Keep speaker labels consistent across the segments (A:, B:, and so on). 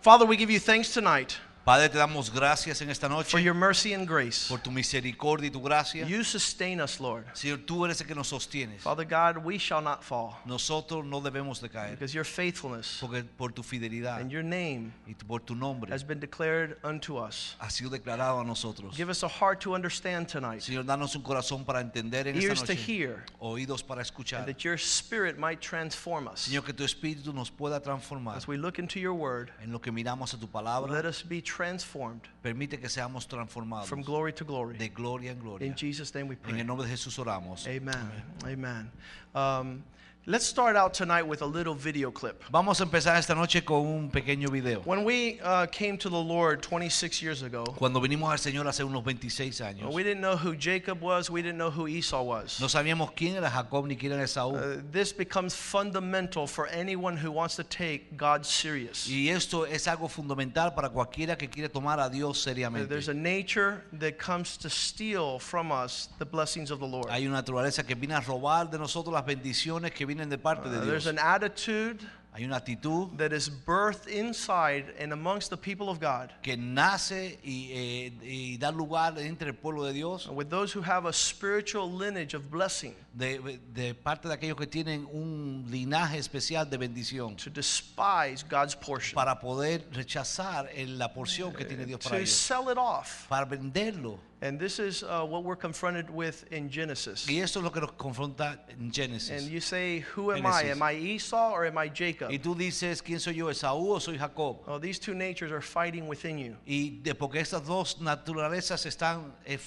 A: Father, we give you thanks tonight
B: Padre, te damos gracias en esta
A: for your mercy and grace.
B: por tu misericordia y tu gracia.
A: You sustain us, Lord.
B: Señor, tú eres el que nos sostienes.
A: Father God, we shall not fall
B: Nosotros no debemos de caer
A: because your faithfulness
B: porque por tu fidelidad
A: and your name
B: y por tu nombre
A: has been declared unto us.
B: ha sido declarado a nosotros.
A: Give us a heart to understand tonight,
B: Señor, danos un corazón para entender en
A: ears
B: esta
A: to
B: noche,
A: hear,
B: oídos para
A: and
B: escuchar.
A: that your spirit might transform us.
B: Señor, que tu espíritu nos pueda transformar
A: As we look into your word,
B: en lo que miramos a tu palabra.
A: let us be transformed
B: Permite que seamos transformados
A: from glory to glory.
B: de gloria en gloria.
A: In Jesus' name we
B: En
A: pray.
B: el nombre de Jesús oramos.
A: Amen. Amen. Um, let's start out tonight with a little video clip.
B: Vamos a empezar esta noche con un pequeño video.
A: When we uh, came to the Lord 26 years ago,
B: Cuando vinimos al Señor hace unos 26 años,
A: we didn't know who Jacob was, we didn't know who Esau was.
B: no sabíamos quién era Jacob ni quién era Esaú.
A: Uh, this becomes fundamental for anyone who wants to take God serious.
B: Y esto es algo fundamental para cualquiera que quiere tomar a Dios
A: Uh,
B: seriamente.
A: There's a nature that comes to steal from us the blessings of the Lord.
B: Hay una naturaleza que viene a robar de nosotros las bendiciones que vienen de parte
A: Uh,
B: de
A: there's
B: Dios.
A: an attitude
B: Hay una actitud
A: that is birthed inside and amongst the people of God.
B: que nace y, eh, y da lugar entre el pueblo de Dios,
A: With those who have a spiritual lineage of blessing,
B: de, de parte de aquellos que tienen un linaje especial de bendición,
A: to despise God's portion,
B: para poder rechazar la porción que tiene Dios para
A: to
B: ellos,
A: sell it off.
B: para venderlo.
A: And this is uh, what we're confronted with in Genesis.
B: Y eso es lo que nos confronta en Génesis.
A: And you say, Who am I? Am I Esau or am I Jacob?
B: Y tú dices, ¿quién soy yo, Esaú o soy Jacob?
A: Oh, these two natures are fighting within you.
B: Y de, porque estas dos naturalezas están eh,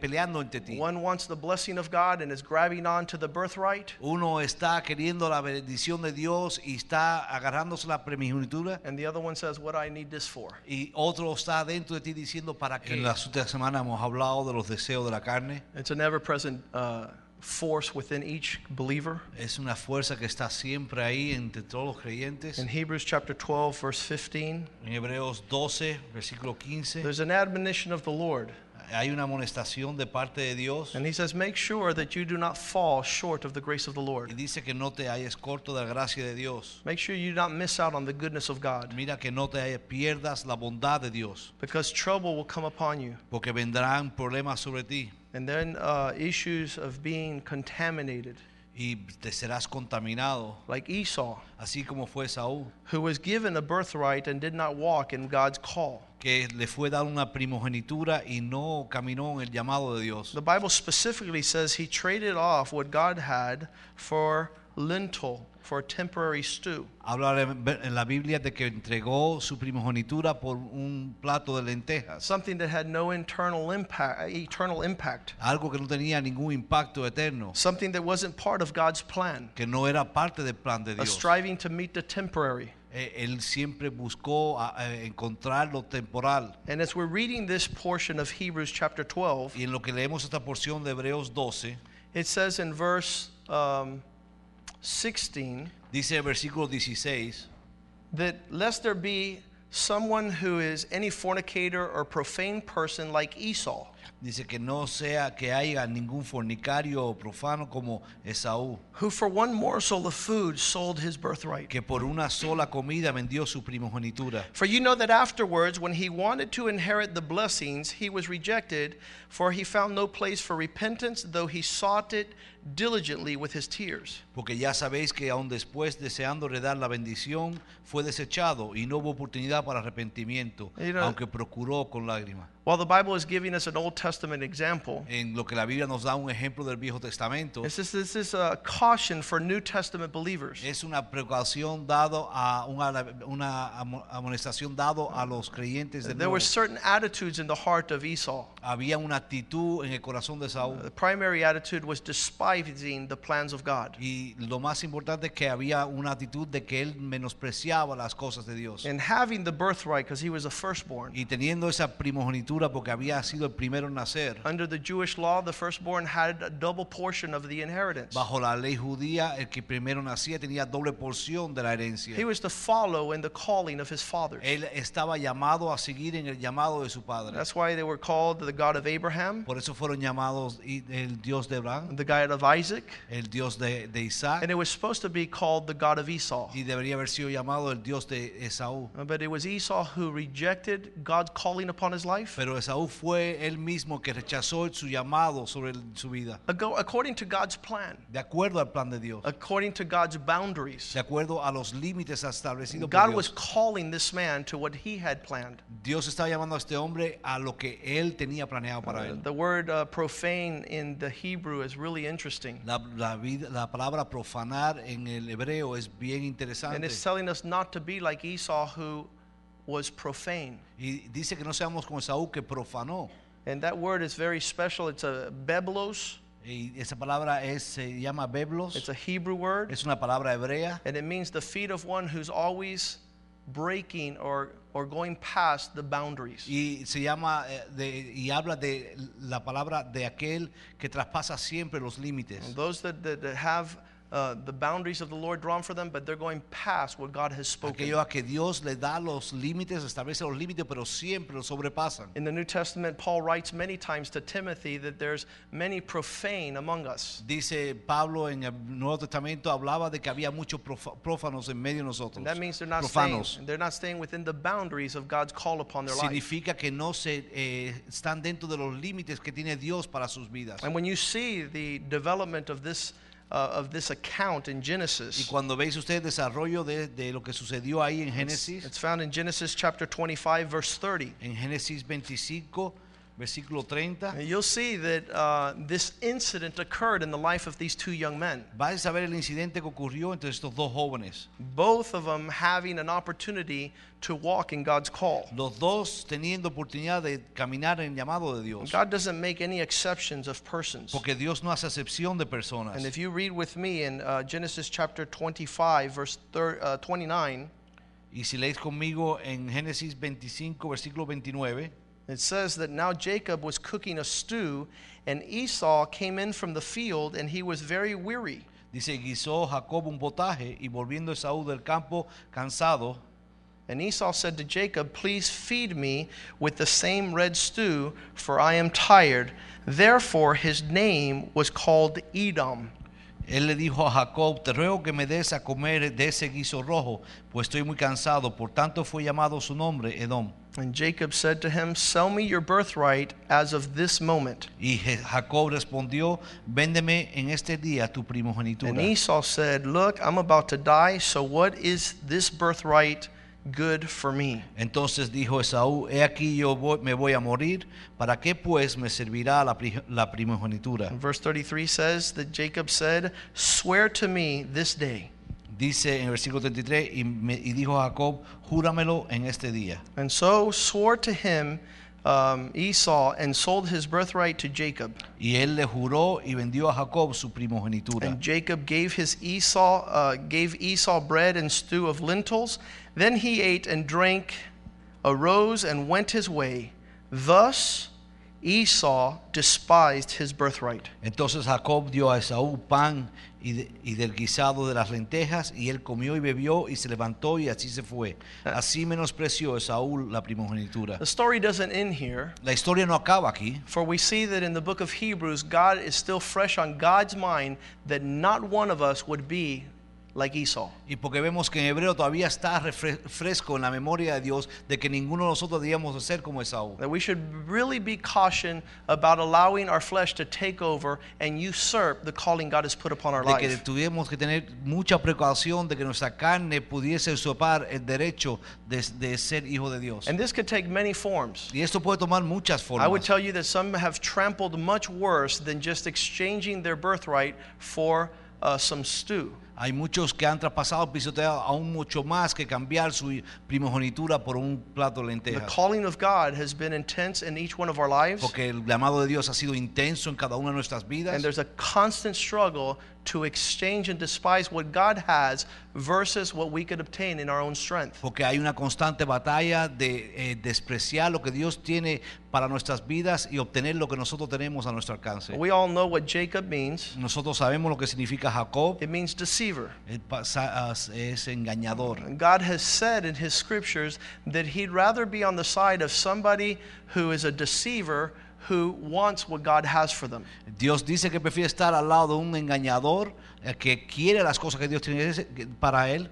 B: peleando entre ti.
A: One wants the blessing of God and is grabbing on to the birthright,
B: Uno está queriendo la bendición de Dios y está agarrándose la primogenitura.
A: and the other one says, What do I need this for?
B: Y otro está dentro de ti diciendo para que en las últimas semanas hemos hablado de los deseos de la carne.
A: It's an ever present uh, force within each believer.
B: Es una fuerza que está siempre ahí entre todos los creyentes.
A: In Hebrews chapter 12, verse 15,
B: En Hebreos 12, versículo 15,
A: there's an admonition of the Lord.
B: Hay una amonestación de parte de Dios
A: And he says, Make sure that you do not fall short of the grace of the
B: y
A: Lord.
B: dice que no te hayas corto de la gracia de Dios.
A: Make sure you do not miss out on the goodness of God
B: Mira que no te pierdas la bondad de Dios,
A: because trouble will come upon you.
B: porque vendrán problemas sobre ti
A: And then uh, issues of being contaminated,
B: y te serás contaminado,
A: like Esau,
B: así como fue Saúl,
A: who was given a birthright and did not walk in God's call.
B: que le fue dada una primogenitura y no caminó en el llamado de Dios.
A: The Bible specifically says he traded off what God had for lentil, for a temporary stew.
B: Habla en la Biblia de que entregó su primogenitura por un plato de lentejas,
A: Something that had no internal impact, eternal impact.
B: algo que no tenía ningún impacto eterno,
A: Something that wasn't part of God's plan.
B: que no era parte del plan de
A: A
B: Dios.
A: striving to meet the temporary.
B: Eh, Él siempre buscó a- a encontrar lo temporal.
A: And as we're reading this portion of Hebrews chapter 12,
B: Y en lo que leemos esta porción de Hebreos 12,
A: it says in verse um, 16
B: dice el versículo 16,
A: that lest there be someone who is any fornicator or profane person like Esau,
B: dice que no sea que haya ningún fornicario o profano como Esaú,
A: who for one morsel of food sold his birthright.
B: que por una sola comida vendió su primogenitura.
A: For you know that afterwards, when he wanted to inherit the blessings, he was rejected, for he found no place for repentance, though he sought it diligently with his tears.
B: Porque ya sabéis que aun después deseando heredar la bendición, fue desechado y no hubo oportunidad para arrepentimiento,
A: know-
B: aunque procuró con lágrimas.
A: While the Bible is giving us an Old Testament example,
B: En lo que la Biblia nos da un ejemplo del Viejo Testamento,
A: this is, this is a caution for New Testament believers.
B: es una precaución dado a una, una amonestación dado a los creyentes de
A: There were certain attitudes in the heart of Esau.
B: Había una actitud en el corazón de Saúl
A: The primary attitude was despising the plans of God.
B: y lo más importante es que había una actitud de que él menospreciaba las cosas de Dios.
A: And having the birthright, because he was a firstborn,
B: Y teniendo esa primogenitura primogenitura porque había sido el primero en nacer.
A: Under the Jewish law, the firstborn had a double portion of the inheritance.
B: Bajo la ley judía, el que primero nacía tenía doble porción de la herencia.
A: He was to follow in the calling of his fathers.
B: Él estaba llamado a seguir en el llamado de su padre.
A: That's why they were called the God of Abraham,
B: Por eso fueron llamados el Dios de Abraham,
A: the God of Isaac,
B: el Dios de, de Isaac,
A: and it was supposed to be called the God of Esau.
B: y debería haber sido llamado el Dios de Esaú.
A: But it was Esau who rejected God's calling upon his life.
B: Pero Esaú fue él mismo que rechazó su llamado sobre su vida,
A: According to God's plan,
B: de acuerdo al plan de Dios,
A: according to God's boundaries.
B: de acuerdo a los límites establecidos por
A: God was
B: Dios.
A: calling this man to what he had planned.
B: Dios estaba llamando a este hombre a lo que él tenía planeado para
A: Uh,
B: él.
A: the word uh, profane in the Hebrew is really interesting.
B: La, la vida- la palabra profanar en el hebreo es bien
A: And
B: interesante.
A: it's telling us not to be like Esau, who was profane.
B: Y dice que no seamos como Esaú que profanó.
A: And that word is very special. It's a beblos,
B: Y esa palabra es, se llama beblos.
A: it's a Hebrew word,
B: Es una palabra hebrea.
A: and it means the feet of one who's always breaking or, or going past the boundaries.
B: Y se llama eh, de- y habla de la palabra de aquel que traspasa siempre los límites.
A: Those that, that, that have uh, the boundaries of the Lord drawn for them, but they're going past what God has spoken.
B: Aquello a que Dios le da los límites, establece los límites, pero siempre los sobrepasan.
A: In the New Testament, Paul writes many times to Timothy that there's many profane among us.
B: Dice Pablo en el Nuevo Testamento hablaba de que había muchos prófanos en medio de nosotros.
A: And that means they're not
B: Profanos.
A: staying, they're not staying within the boundaries of God's call upon their life.
B: Significa que no se eh, están dentro de los límites que tiene Dios para sus vidas.
A: And when you see the development of this Uh, of this account in Genesis.
B: Y cuando veis usted el desarrollo de, de lo que sucedió ahí en
A: it's,
B: Génesis,
A: it's found in Genesis chapter 25, verse 30.
B: en Génesis 25, versículo 30,
A: And you'll see that uh, this incident occurred in the life of these two young men,
B: vais a ver el incidente que ocurrió entre estos dos jóvenes.
A: both of them having an opportunity to walk in God's call.
B: Los dos teniendo oportunidad de caminar en llamado de Dios.
A: God doesn't make any exceptions of persons.
B: Porque Dios no hace excepción de personas.
A: And if you read with me in uh, Genesis chapter 25, verse thir- uh, 29,
B: Y si leéis conmigo en Génesis 25, versículo 29,
A: it says that now Jacob was cooking a stew, and Esau came in from the field, and he was very weary.
B: dice, guisó Jacob un potaje y volviendo Esaú del campo cansado,
A: And Esau said to Jacob, Please feed me with the same red stew, for I am tired. Therefore his name was called Edom.
B: él le dijo a Jacob, te ruego que me des a comer de ese guiso rojo, pues estoy muy cansado. Por tanto fue llamado su nombre Edom.
A: And Jacob said to him, Sell me your birthright as of this moment.
B: Y Jacob respondió, véndeme en este día tu primogenitura.
A: And Esau said, Look, I'm about to die, so what is this birthright good for me?
B: Entonces dijo Esaú, he aquí yo voy- me voy a morir, ¿para qué pues me servirá la, la primogenitura?
A: And verse 33 says that Jacob said, Swear to me this day.
B: Dice en el versículo 33, y, me- y dijo Jacob, júramelo en este día.
A: And so swore to him um, Esau and sold his birthright to Jacob.
B: Y él le juró y vendió a Jacob su primogenitura.
A: And Jacob gave his Esau uh, gave Esau bread and stew of lentils. Then he ate and drank, arose and went his way. Thus Esau despised his birthright.
B: Entonces Jacob dio a Esaú pan y, de- y del guisado de las lentejas, y él comió y bebió y se levantó y así se fue. Ah. Así menospreció Esaú la primogenitura.
A: The story doesn't end here,
B: La historia no acaba aquí,
A: for we see that in the book of Hebrews, God is still fresh on God's mind that not one of us would be like Esau.
B: y porque vemos que en hebreo todavía está fresco en la memoria de Dios de que ninguno de nosotros debíamos de ser como Esaú.
A: That we should really be caution about allowing our flesh to take over and usurp the calling God has put upon our life.
B: de que tuviéramos que tener mucha precaución de que nuestra carne pudiese usurpar el derecho de, de ser hijo de Dios.
A: And this could take many forms.
B: Y esto puede tomar muchas
A: I would
B: formas.
A: tell you that some have trampled much worse than just exchanging their birthright for uh, some stew.
B: Hay muchos que han traspasado, pisoteado aún mucho más que cambiar su primogenitura por un plato de
A: The
B: lentejas.
A: calling of God has been intense in each one of our lives,
B: Porque el llamado de Dios ha sido intenso en cada una de nuestras vidas.
A: and there's a constant struggle to exchange and despise what God has versus what we could obtain in our own strength.
B: Porque hay una constante batalla de eh, despreciar lo que Dios tiene para nuestras vidas y obtener lo que nosotros tenemos a nuestro alcance.
A: We all know what Jacob means.
B: Nosotros sabemos lo que significa Jacob,
A: It means deceiver.
B: es engañador.
A: God has said in his scriptures that he'd rather be on the side of somebody who is a deceiver who wants what God has for them.
B: Dios dice que prefiere estar al lado de un engañador eh, que quiere las cosas que Dios tiene para él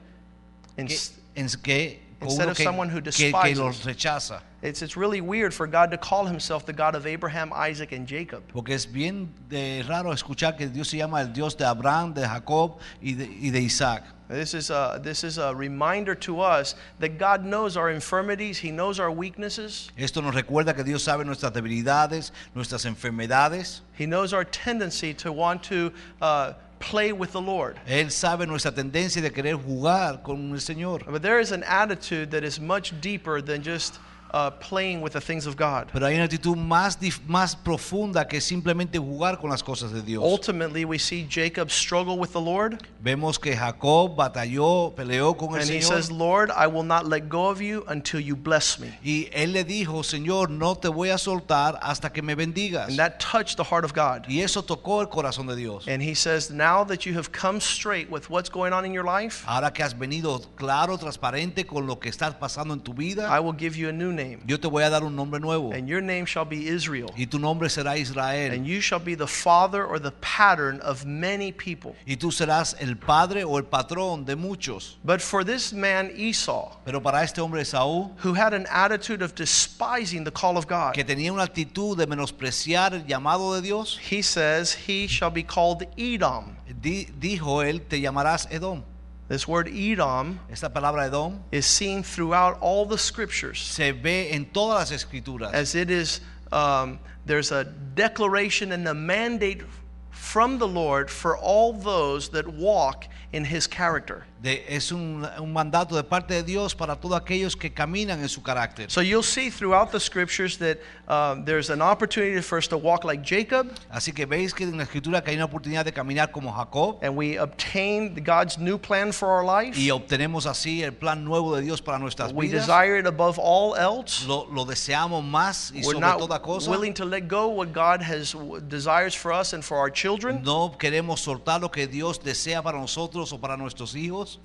B: que, en- que
A: Instead of
B: que,
A: someone who despises.
B: que- que
A: despises.
B: los rechaza.
A: It's, it's really weird for God to call himself the God of Abraham, Isaac, and Jacob.
B: Porque es bien de raro escuchar que Dios se llama el Dios de Abraham, de Jacob y de, y de Isaac.
A: This is, a, this is a reminder to us that God knows our infirmities, He knows our weaknesses,
B: Esto nos recuerda que Dios sabe nuestras debilidades, nuestras enfermedades.
A: He knows our tendency to want to uh, play with the Lord.
B: Él sabe nuestra tendencia de querer jugar con el Señor.
A: But there is an attitude that is much deeper than just uh, playing with the things of God.
B: Pero hay una actitud más, más profunda que simplemente jugar con las cosas de Dios.
A: Ultimately, we see Jacob struggle with the Lord,
B: Vemos que Jacob batalló, peleó con el Señor.
A: and he says, Lord, I will not let go of you until you bless me.
B: Y él le dijo, Señor, no te voy a soltar hasta que me bendigas.
A: And that touched the heart of God.
B: Y eso tocó el corazón de Dios.
A: And he says, Now that you have come straight with what's going on in your life,
B: Ahora que has venido claro, transparente con lo que está pasando en tu vida,
A: I will give you a new name.
B: Yo te voy a dar un nombre nuevo.
A: And your name shall be Israel.
B: Y tu nombre será Israel.
A: And you shall be the father or the pattern of many people.
B: Y tú serás el padre o el patrón de muchos.
A: But for this man, Esau,
B: Pero para este hombre Saúl,
A: who had an attitude of despising the call of God,
B: que tenía una actitud de menospreciar el llamado de Dios,
A: he says, He shall be called Edom.
B: di- dijo él, te llamarás Edom.
A: This word Edom
B: Esta palabra Edom
A: is seen throughout all the scriptures
B: se ve en todas las escrituras.
A: as it is, um, there's a declaration and a mandate from the Lord for all those that walk in his character.
B: De- es un, un mandato de parte de Dios para todos aquellos que caminan en su carácter.
A: So you'll see throughout the scriptures that um, there's an opportunity for us to walk like Jacob,
B: Así que veis que en la escritura que hay una oportunidad de caminar como Jacob
A: and we obtain God's new plan for our life.
B: y obtenemos así el plan nuevo de Dios para nuestras
A: We
B: vidas.
A: desire it above all else.
B: Lo, lo deseamos más y
A: We're
B: sobre
A: not
B: toda cosa.
A: willing to let go what God has desires for us and for our children,
B: No queremos soltar lo que Dios desea para nosotros o para nuestros hijos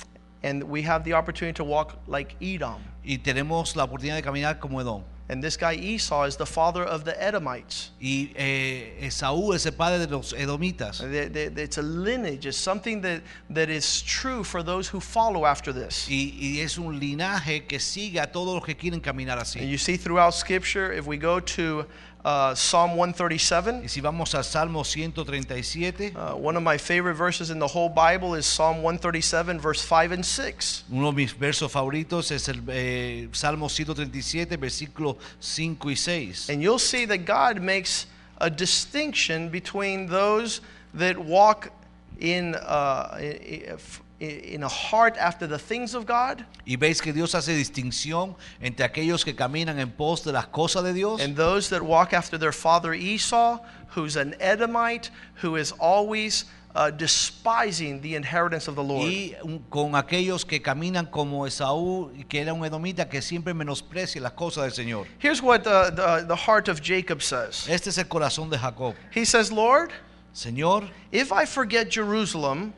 A: and we have the opportunity to walk like Edom.
B: y tenemos la oportunidad de caminar como Edom.
A: And this guy Esau is the father of the Edomites.
B: Y eh, Esaú es el padre de los edomitas.
A: They- they- It's a lineage. It's something that, that is true for those who follow after this.
B: Y, y es un linaje que sigue a todos los que quieren caminar
A: And you see throughout Scripture, if we go to uh, Psalm 137,
B: Y si vamos al Salmo 137,
A: uh, one of my favorite verses in the whole Bible is Psalm 137, verse 5 and 6.
B: uno de mis versos favoritos es el eh, Salmo 137, versículos 5 y 6.
A: And you'll see that God makes a distinction between those that walk in, uh, in a heart after the things of God
B: Y veis que Dios hace distinción entre aquellos que caminan en pos de las cosas de Dios
A: and those that walk after their father Esau, who's an Edomite, who is always uh, despising the inheritance of the Lord.
B: y un- con aquellos que caminan como Esaú, que era un edomita que siempre menosprecia las cosas del Señor.
A: Here's what uh, the, the heart of Jacob says
B: Este es el corazón de Jacob.
A: He says, Lord,
B: Señor,
A: if I forget Jerusalem,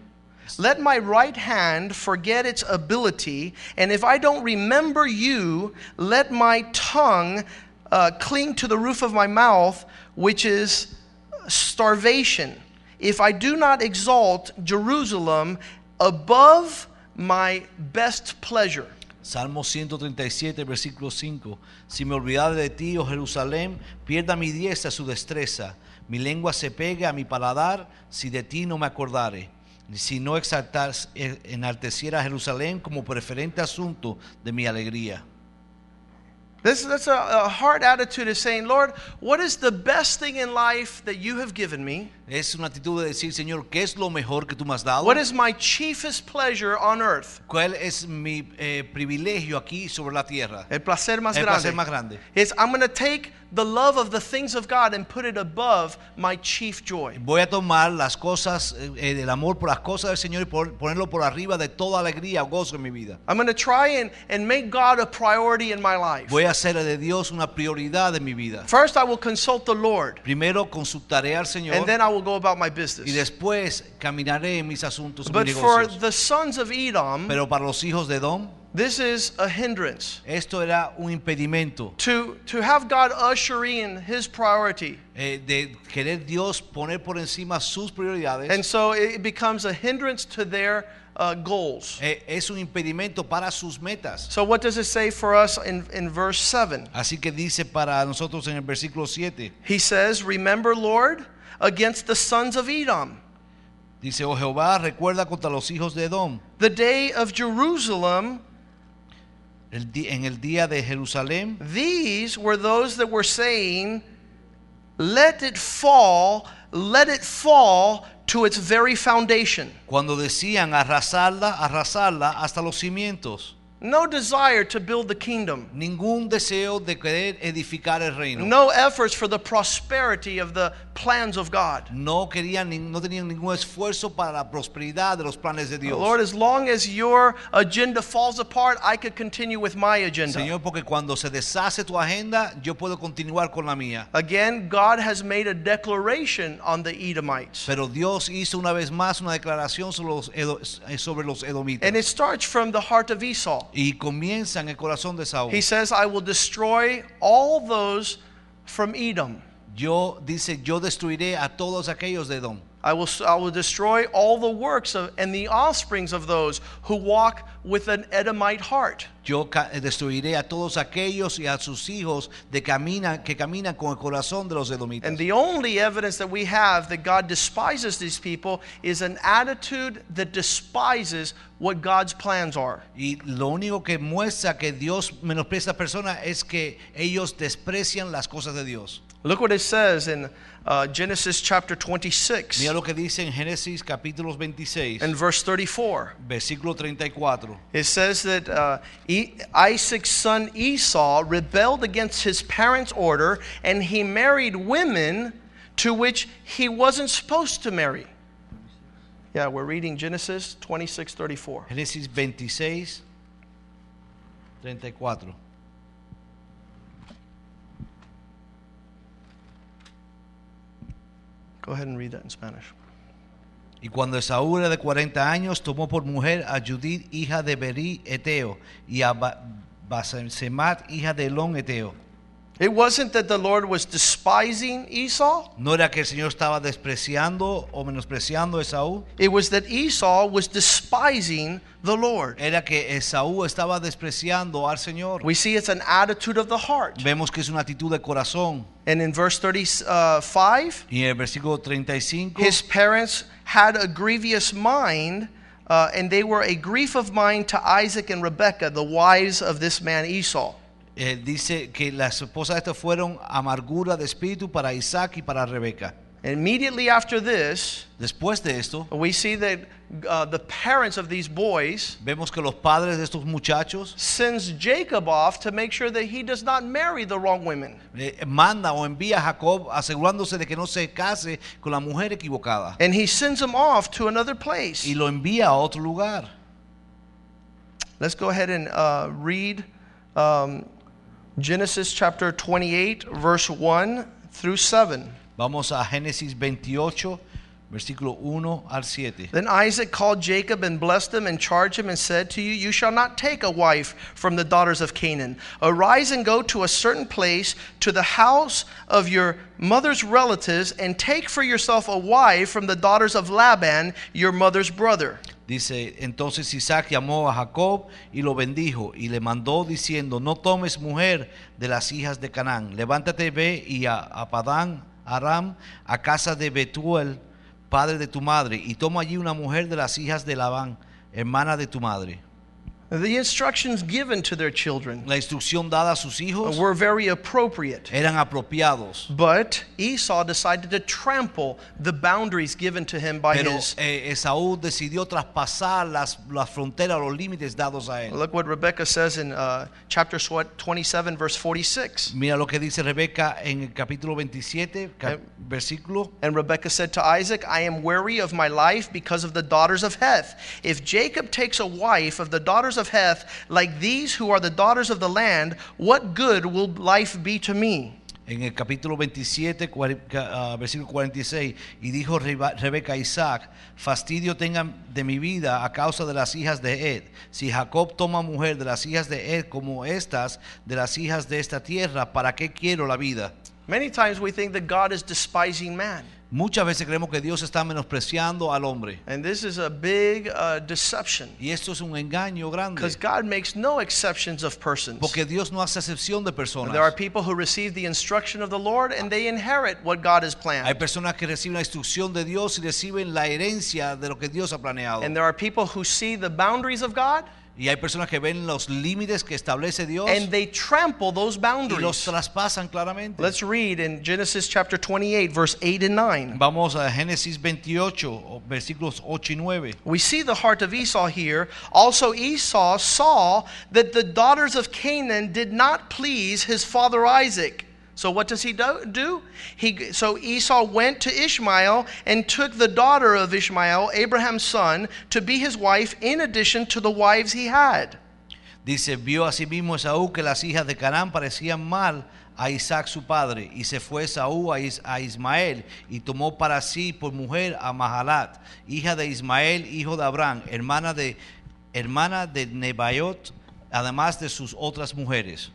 A: let my right hand forget its ability, and if I don't remember you, let my tongue uh, cling to the roof of my mouth, which is starvation. If I do not exalt Jerusalem above my best pleasure.
B: Salmo 137, versículo 5. Si me olvidare de ti, oh Jerusalén, pierda mi diestra su destreza. Mi lengua se pegue a mi paladar si de ti no me acordare. Si no exaltas, eh, enalteciera a Jerusalén como preferente asunto de mi alegría.
A: This, that's a, a hard attitude of saying, Lord, what is the best thing in life that you have given me?
B: Es una actitud de decir, Señor, ¿qué es lo mejor que tú me has dado?
A: What is my chiefest pleasure on earth?
B: ¿Cuál es mi eh, privilegio aquí sobre la tierra?
A: El placer más
B: El
A: grande.
B: placer más grande.
A: Is I'm going to take the love of the things of God and put it above my chief joy.
B: Voy a tomar las cosas, eh, eh, del amor por las cosas del Señor y por- ponerlo por arriba de toda alegría o gozo en mi vida.
A: I'm going to try and, and make God a priority in my life.
B: Voy a hacer de Dios una prioridad en mi vida.
A: First, I will consult the Lord,
B: Primero consultaré al Señor
A: and then I will go about my business.
B: y después caminaré en mis asuntos,
A: But
B: mis
A: for
B: negocios.
A: the sons of Edom,
B: Pero para los hijos de Edom,
A: this is a hindrance.
B: esto era un impedimento
A: To, to have God usher in his priority.
B: eh, de querer Dios poner por encima sus prioridades.
A: And so it becomes a hindrance to their uh, goals.
B: eh, es un impedimento para sus metas.
A: So, what does it say for us in, in verse 7?
B: Así que dice para nosotros en el versículo 7,
A: He says, Remember, Lord, against the sons of Edom,
B: dice, oh Jehová, recuerda contra los hijos de Edom,
A: the day of Jerusalem.
B: el en el día de Jerusalén,
A: These were those that were saying, Let it fall, let it fall to its very foundation.
B: cuando decían arrasarla, arrasarla hasta los cimientos.
A: No desire to build the kingdom.
B: Ningún deseo de querer edificar el reino.
A: No efforts for the prosperity of the plans of God.
B: No querían, no tenían ningún esfuerzo para la prosperidad de los planes de Dios.
A: Lord, as long as your agenda falls apart, I could continue with my agenda.
B: Señor, porque cuando se deshace tu agenda, yo puedo continuar con la mía.
A: Again, God has made a declaration on the Edomites.
B: Pero Dios hizo una vez más una declaración sobre los, sobre los edomitas.
A: And it starts from the heart of Esau.
B: Y el corazón de Saúl.
A: He says, I will destroy all those from Edom.
B: Yo, dice, yo destruiré a todos aquellos de Edom.
A: I will, I will destroy all the works of, and the offsprings of those who walk with an Edomite heart.
B: Yo eh, destruiré a todos aquellos y a sus hijos de camina, que caminan con el corazón de los edomitas.
A: And the only evidence that we have that God despises these people is an attitude that despises what God's plans are.
B: Y lo único que muestra que Dios menosprecia a personas es que ellos desprecian las cosas de Dios.
A: Look what it says in uh, Genesis chapter 26
B: Mira lo que dice en Génesis capítulo 26,
A: and verse 34.
B: versículo 34.
A: It says that uh, e- Isaac's son Esau rebelled against his parents' order and he married women to which he wasn't supposed to marry. Yeah, we're reading Genesis 26 34.
B: Génesis 26, 34.
A: Go ahead and read that in Spanish.
B: Y cuando Esaú era de 40 años, tomó por mujer a Judith, hija de Berí, Eteo, y a Ba- Basemat, hija de Elón, Eteo.
A: It wasn't that the Lord was despising Esau,
B: No era que el Señor estaba despreciando o menospreciando a Esaú,
A: it was that Esau was despising the Lord.
B: era que Esaú estaba despreciando al Señor.
A: We see it's an attitude of the heart.
B: Vemos que es una actitud de corazón.
A: And in verse 35,
B: Y en el versículo 35,
A: his parents had a grievous mind, uh, and they were a grief of mind to Isaac and Rebekah, the wives of this man Esau.
B: Eh, dice que las esposas de estos fueron amargura de espíritu para Isaac y para Rebeca.
A: Immediately after this,
B: Después de esto,
A: we see that uh, the parents of these boys
B: vemos que los padres de estos muchachos
A: sends Jacob off to make sure that he does not marry the wrong women.
B: manda o envía a Jacob asegurándose de que no se case con la mujer equivocada
A: And he sends him off to another place.
B: y lo envía a otro lugar.
A: Let's go ahead and uh, read um, Genesis chapter 28, verse 1 through 7.
B: Vamos a Génesis 28, versículo 1 al 7.
A: Then Isaac called Jacob and blessed him and charged him and said to you, You shall not take a wife from the daughters of Canaan. Arise and go to a certain place, to the house of your mother's relatives, and take for yourself a wife from the daughters of Laban, your mother's brother.
B: Dice, entonces Isaac llamó a Jacob y lo bendijo y le mandó diciendo, no tomes mujer de las hijas de Canaán, levántate, ve y a, a Padán, Aram, a casa de Betuel, padre de tu madre, y toma allí una mujer de las hijas de Labán, hermana de tu madre.
A: The instructions given to their children
B: La instrucción dada a sus hijos
A: were very appropriate.
B: eran apropiados.
A: But Esau decided to trample the boundaries given to him by
B: Pero
A: his.
B: eh, Esaú decidió traspasar las, las fronteras, los límites dados a él.
A: Look what Rebecca says in uh, chapter 27, verse 46.
B: Mira lo que dice Rebeca en el capítulo 27, ca-
A: Eh.
B: versículo.
A: And Rebekah said to Isaac, I am weary of my life because of the daughters of Heth. If Jacob takes a wife of the daughters of Heth, like these who are the daughters of the land, what good will life be to me?
B: En el capítulo 27, cuar- ca- ah, versículo 46, y dijo Rebeca a Isaac, fastidio tengan de mi vida a causa de las hijas de Het. Si Jacob toma mujer de las hijas de Het como estas, de las hijas de esta tierra, ¿para qué quiero la vida?
A: Many times we think that God is despising man.
B: Muchas veces creemos que Dios está menospreciando al hombre.
A: And this is a big uh, deception
B: Y esto es un engaño grande.
A: because God makes no exceptions of persons.
B: Porque Dios no hace excepción de personas.
A: There are people who receive the instruction of the Lord and they inherit what God has
B: Hay
A: planned.
B: personas que reciben la instrucción de Dios y reciben la herencia de lo que Dios ha planeado.
A: And there are people who see the boundaries of God
B: Y hay personas que ven los límites que establece Dios
A: and they trample those
B: y los
A: boundaries.
B: traspasan claramente.
A: Let's read in Genesis chapter 28, verse 8 and 9.
B: Vamos a Génesis 28, o- versículos 8 y 9.
A: We see the heart of Esau here. Also, Esau saw that the daughters of Canaan did not please his father Isaac. So, what does he do? do? He, so, Esau went to Ishmael and took the daughter of Ishmael, Abraham's son, to be his wife in addition to the wives he had.
B: Dice, vio asimismo Esaú que las hijas de Canaán parecían mal a Isaac su padre, y se fue Esaú a, Is- a Ismael, y tomó para sí por mujer a Mahalat, hija de Ismael, hijo de Abraham, hermana de, hermana de Nebaiot, además de sus otras mujeres.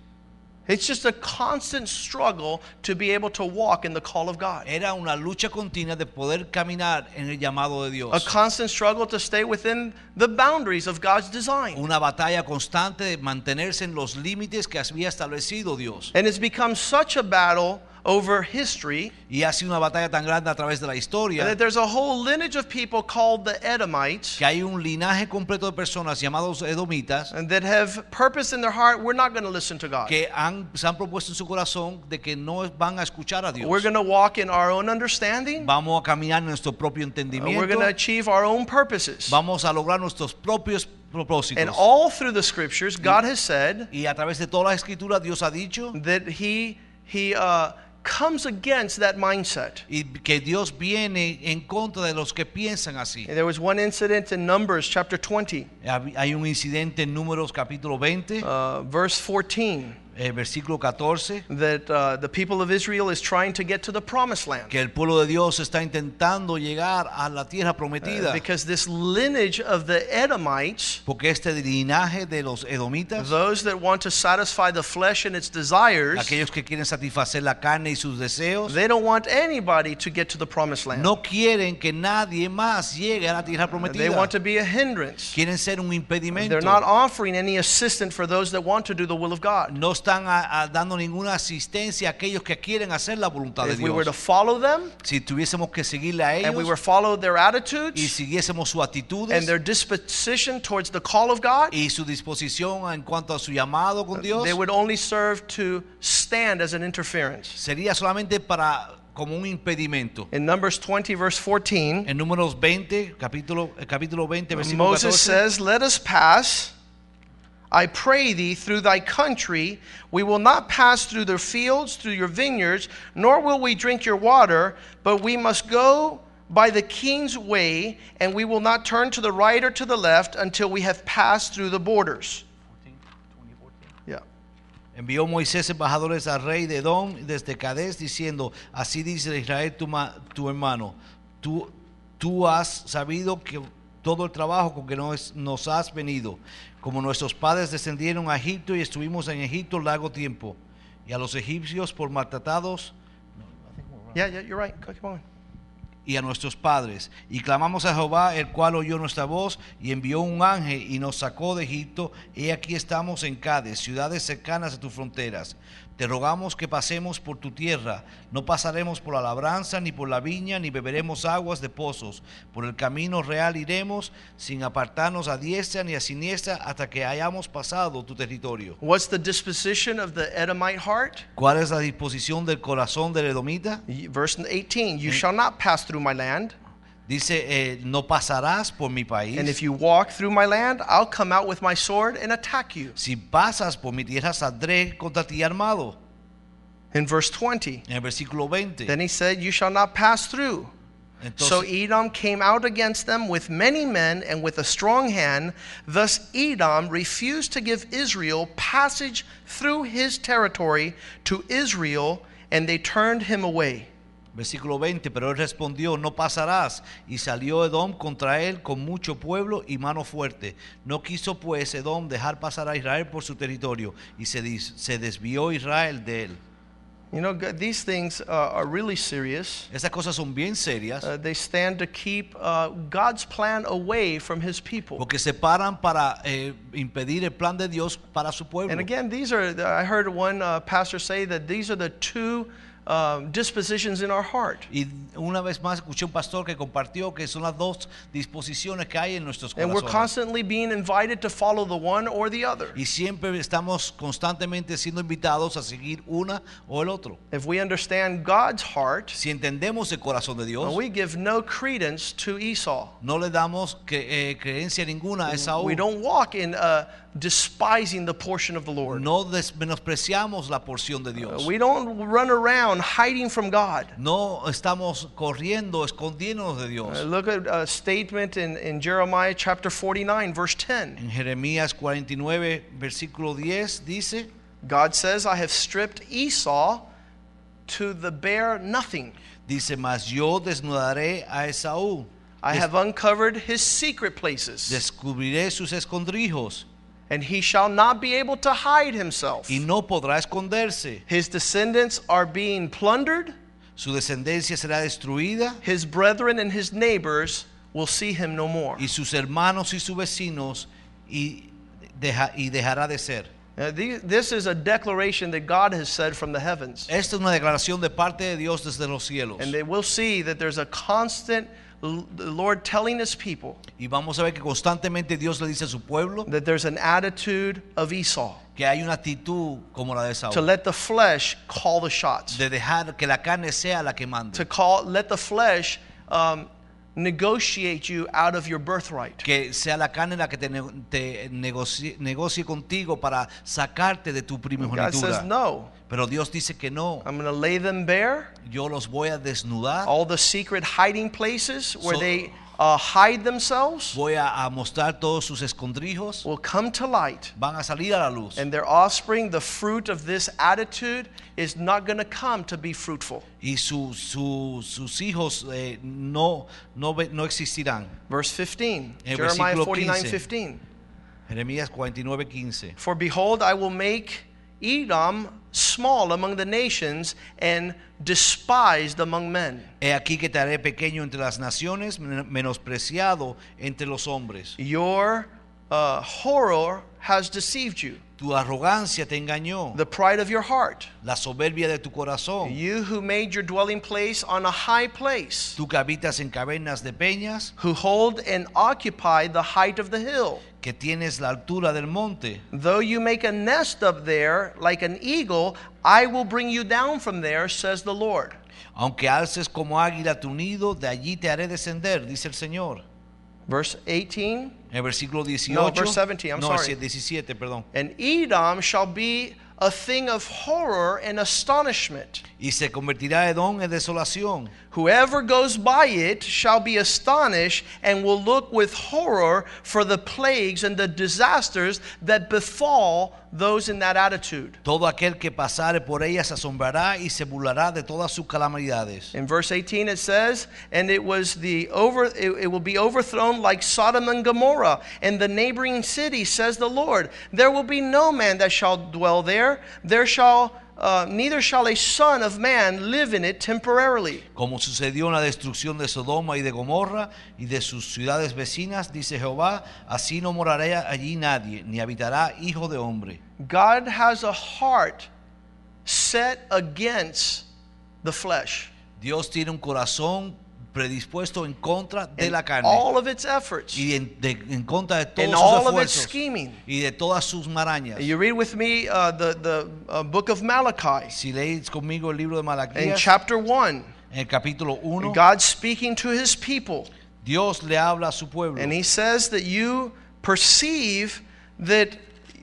A: It's just a constant struggle to be able to walk in the call of God.
B: Era una lucha continua de poder caminar en el llamado de Dios.
A: A constant struggle to stay within the boundaries of God's design.
B: Una batalla constante de mantenerse en los límites que había establecido Dios.
A: And it's become such a battle over history
B: Y ha sido una batalla tan grande a través de la historia
A: that there's a whole lineage of people called the Edomites
B: que hay un linaje completo de personas llamados edomitas
A: and that have purpose in their heart we're not going to listen to God.
B: que han, se han propuesto en su corazón de que no van a escuchar a Dios.
A: We're going to walk in our own understanding.
B: Vamos a caminar en nuestro propio
A: We're
B: entendimiento.
A: going to achieve our own purposes.
B: Vamos a lograr nuestros propios propósitos.
A: And all through the scriptures, God has said
B: y a través de toda la escritura Dios ha dicho
A: that He He uh, comes against that mindset.
B: y que Dios viene en contra de los que piensan así.
A: There was one incident in Numbers chapter 20,
B: Hab- Hay un incidente en Números capítulo 20,
A: uh, verse 14,
B: eh, versículo 14,
A: that uh, the people of Israel is trying to get to the promised land.
B: que el pueblo de Dios está intentando llegar a la tierra prometida.
A: Uh, because this lineage of the Edomites,
B: Porque este linaje de los edomitas,
A: those that want to satisfy the flesh and its desires,
B: aquellos que quieren satisfacer la carne y sus deseos,
A: they don't want anybody to get to the promised land.
B: no quieren que nadie más llegue a la tierra prometida.
A: They want to be a hindrance.
B: Quieren ser un impedimento.
A: They're not offering any assistance for those that want to do the will of God.
B: No están a- a dando ninguna asistencia a aquellos que quieren hacer la voluntad de
A: If we were to
B: Dios.
A: follow them
B: Si tuviésemos que seguirle a
A: and we were
B: ellos
A: follow their
B: y
A: attitudes
B: siguiésemos sus actitudes
A: and their disposition towards the call of God,
B: y su disposición en cuanto a su llamado con Dios,
A: they would only serve to stand as an interference.
B: sería solamente para como un impedimento.
A: In Numbers 20, verse 14,
B: En números 20, capítulo, eh, capítulo 20, versículo
A: Moses
B: 14,
A: says, Let us pass, I pray thee, through thy country. We will not pass through their fields, through your vineyards, nor will we drink your water, but we must go by the king's way, and we will not turn to the right or to the left until we have passed through the borders. Yeah.
B: Envió Moisés embajadores al rey de Edom desde Cadés diciendo, así dice Israel tu, ma- tu hermano, tú, tú has sabido que todo el trabajo con que nos, nos has venido, como nuestros padres descendieron a Egipto y estuvimos en Egipto largo tiempo, y a los egipcios por maltratados. Y a nuestros padres. Y clamamos a Jehová, el cual oyó nuestra voz y envió un ángel y nos sacó de Egipto. Y aquí estamos en Cádiz, ciudades cercanas a tus fronteras. Te rogamos que pasemos por tu tierra. No pasaremos por la labranza, ni por la viña, ni beberemos aguas de pozos. Por el camino real iremos, sin apartarnos a diestra ni a siniestra, hasta que hayamos pasado tu territorio.
A: What's the disposition of the Edomite heart?
B: ¿Cuál es la disposición del corazón del edomita?
A: Verse 18 You shall not pass through my land,
B: Dice, eh, no pasarás por mi país.
A: and if you walk through my land, I'll come out with my sword and attack you.
B: Si pasas por mi tierra, saldré contra ti armado.
A: In verse 20,
B: En el versículo 20.
A: then he said, You shall not pass through. So Edom came out against them with many men and with a strong hand. Thus Edom refused to give Israel passage through his territory to Israel, and they turned him away.
B: Versículo 20, pero él respondió, no pasarás. Y salió Edom contra él con mucho pueblo y mano fuerte. No quiso pues Edom dejar pasar a Israel por su territorio. Y se, se desvió Israel de él.
A: You know, these things uh, are really serious.
B: Estas cosas son bien serias.
A: Uh, they stand to keep uh, God's plan away from his people.
B: Porque se paran para eh, impedir el plan de Dios para su pueblo.
A: And again, these are, I heard one uh, pastor say that these are the two um, dispositions in our heart.
B: Y una vez más escuché un pastor que compartió que son las dos disposiciones que hay en nuestros
A: And we're
B: corazones.
A: constantly being invited to follow the one or the other.
B: Y siempre estamos constantemente siendo invitados a seguir una o el otro.
A: If we understand God's heart,
B: Si entendemos el corazón de Dios,
A: we give no credence to Esau.
B: no le damos cre- eh, creencia ninguna a Esaú.
A: We don't walk in uh, despising the portion of the Lord.
B: No menospreciamos la porción de
A: Uh,
B: Dios.
A: We don't run around hiding from God.
B: No estamos corriendo, escondiéndonos de
A: Uh,
B: Dios.
A: look at a statement in, in Jeremiah chapter 49, verse 10.
B: En Jeremías 49, versículo 10 dice,
A: God says, I have stripped Esau to the bare nothing.
B: dice, mas yo desnudaré a Esaú,
A: I have uncovered his secret places,
B: descubriré sus escondrijos
A: and he shall not be able to hide himself.
B: y no podrá esconderse.
A: His descendants are being plundered.
B: Su descendencia será destruida
A: His brethren and his neighbors will see him no more.
B: y sus hermanos y sus vecinos y, deja- y dejará de ser.
A: The- this is a declaration that God has said from the heavens.
B: Esta es una declaración de parte de Dios desde los cielos.
A: And they will see that there's a constant the Lord telling his people
B: Y vamos a ver que constantemente Dios le dice a su pueblo
A: that there's an attitude of Esau
B: que hay una actitud como la de Saúl.
A: to let the flesh call the shots,
B: de dejar que la carne sea la que mande,
A: to call let the flesh um, negotiate you out of your birthright.
B: que sea la carne la que te, te negocie, negocie contigo para sacarte de tu
A: God
B: primogenitura.
A: says, No,
B: Pero Dios dice que no,
A: I'm going to lay them bare,
B: yo los voy a desnudar,
A: all the secret hiding places where
B: So-
A: they uh, hide themselves
B: voy a, a mostrar todos sus escondrijos,
A: will come to light.
B: van a salir a la luz.
A: And their offspring, the fruit of this attitude, is not going to come to be fruitful.
B: y su- su- sus hijos eh, no, no, no existirán.
A: Verse 15,
B: El
A: Jeremiah
B: versículo
A: 49
B: 15.
A: 15.
B: Jeremías 49, 15.
A: For behold, I will make Edom small among the nations and despised among men.
B: He aquí que te haré pequeño entre las naciones, menospreciado entre los hombres.
A: Your uh, horror has deceived you,
B: Tu arrogancia te engañó,
A: the pride of your heart.
B: la soberbia de tu corazón.
A: You who made your dwelling place on a high place,
B: Tú que habitas en cavernas de peñas,
A: who hold and occupy the height of the hill.
B: que tienes la altura del monte.
A: Though you make a nest up there like an eagle, I will bring you down from there, says the Lord.
B: Aunque alces como águila tu nido, de allí te haré descender, dice el Señor.
A: Verse 18
B: En el versículo 18.
A: No, verse 17, I'm
B: no,
A: sorry.
B: 17, perdón.
A: And Edom shall be a thing of horror and astonishment.
B: Y se convertirá Edom en desolación.
A: Whoever goes by it shall be astonished and will look with horror for the plagues and the disasters that befall those in that attitude.
B: Todo aquel que pasare por ella se asombrará y se burlará de todas sus calamidades.
A: In verse 18 it says, and it was the over it, it will be overthrown like Sodom and Gomorrah and the neighboring city says the Lord. There will be no man that shall dwell there. There shall uh, neither shall a son of man live in it temporarily.
B: Como sucedió en la destrucción de Sodoma y de Gomorra y de sus ciudades vecinas, dice Jehová, así no morará allí nadie, ni habitará hijo de hombre.
A: God has a heart set against the flesh
B: Dios tiene un corazón predispuesto en contra de la carne
A: all of its efforts
B: y en, de- en contra de todos
A: and
B: sus
A: all of its scheming.
B: y de todas sus marañas.
A: You read with me uh, the, the uh, book of Malachi
B: Si leéis conmigo el libro de
A: in
B: Malaquías,
A: chapter 1.
B: en el capítulo 1,
A: God speaking to his people.
B: Dios le habla a su pueblo.
A: And he says that you perceive that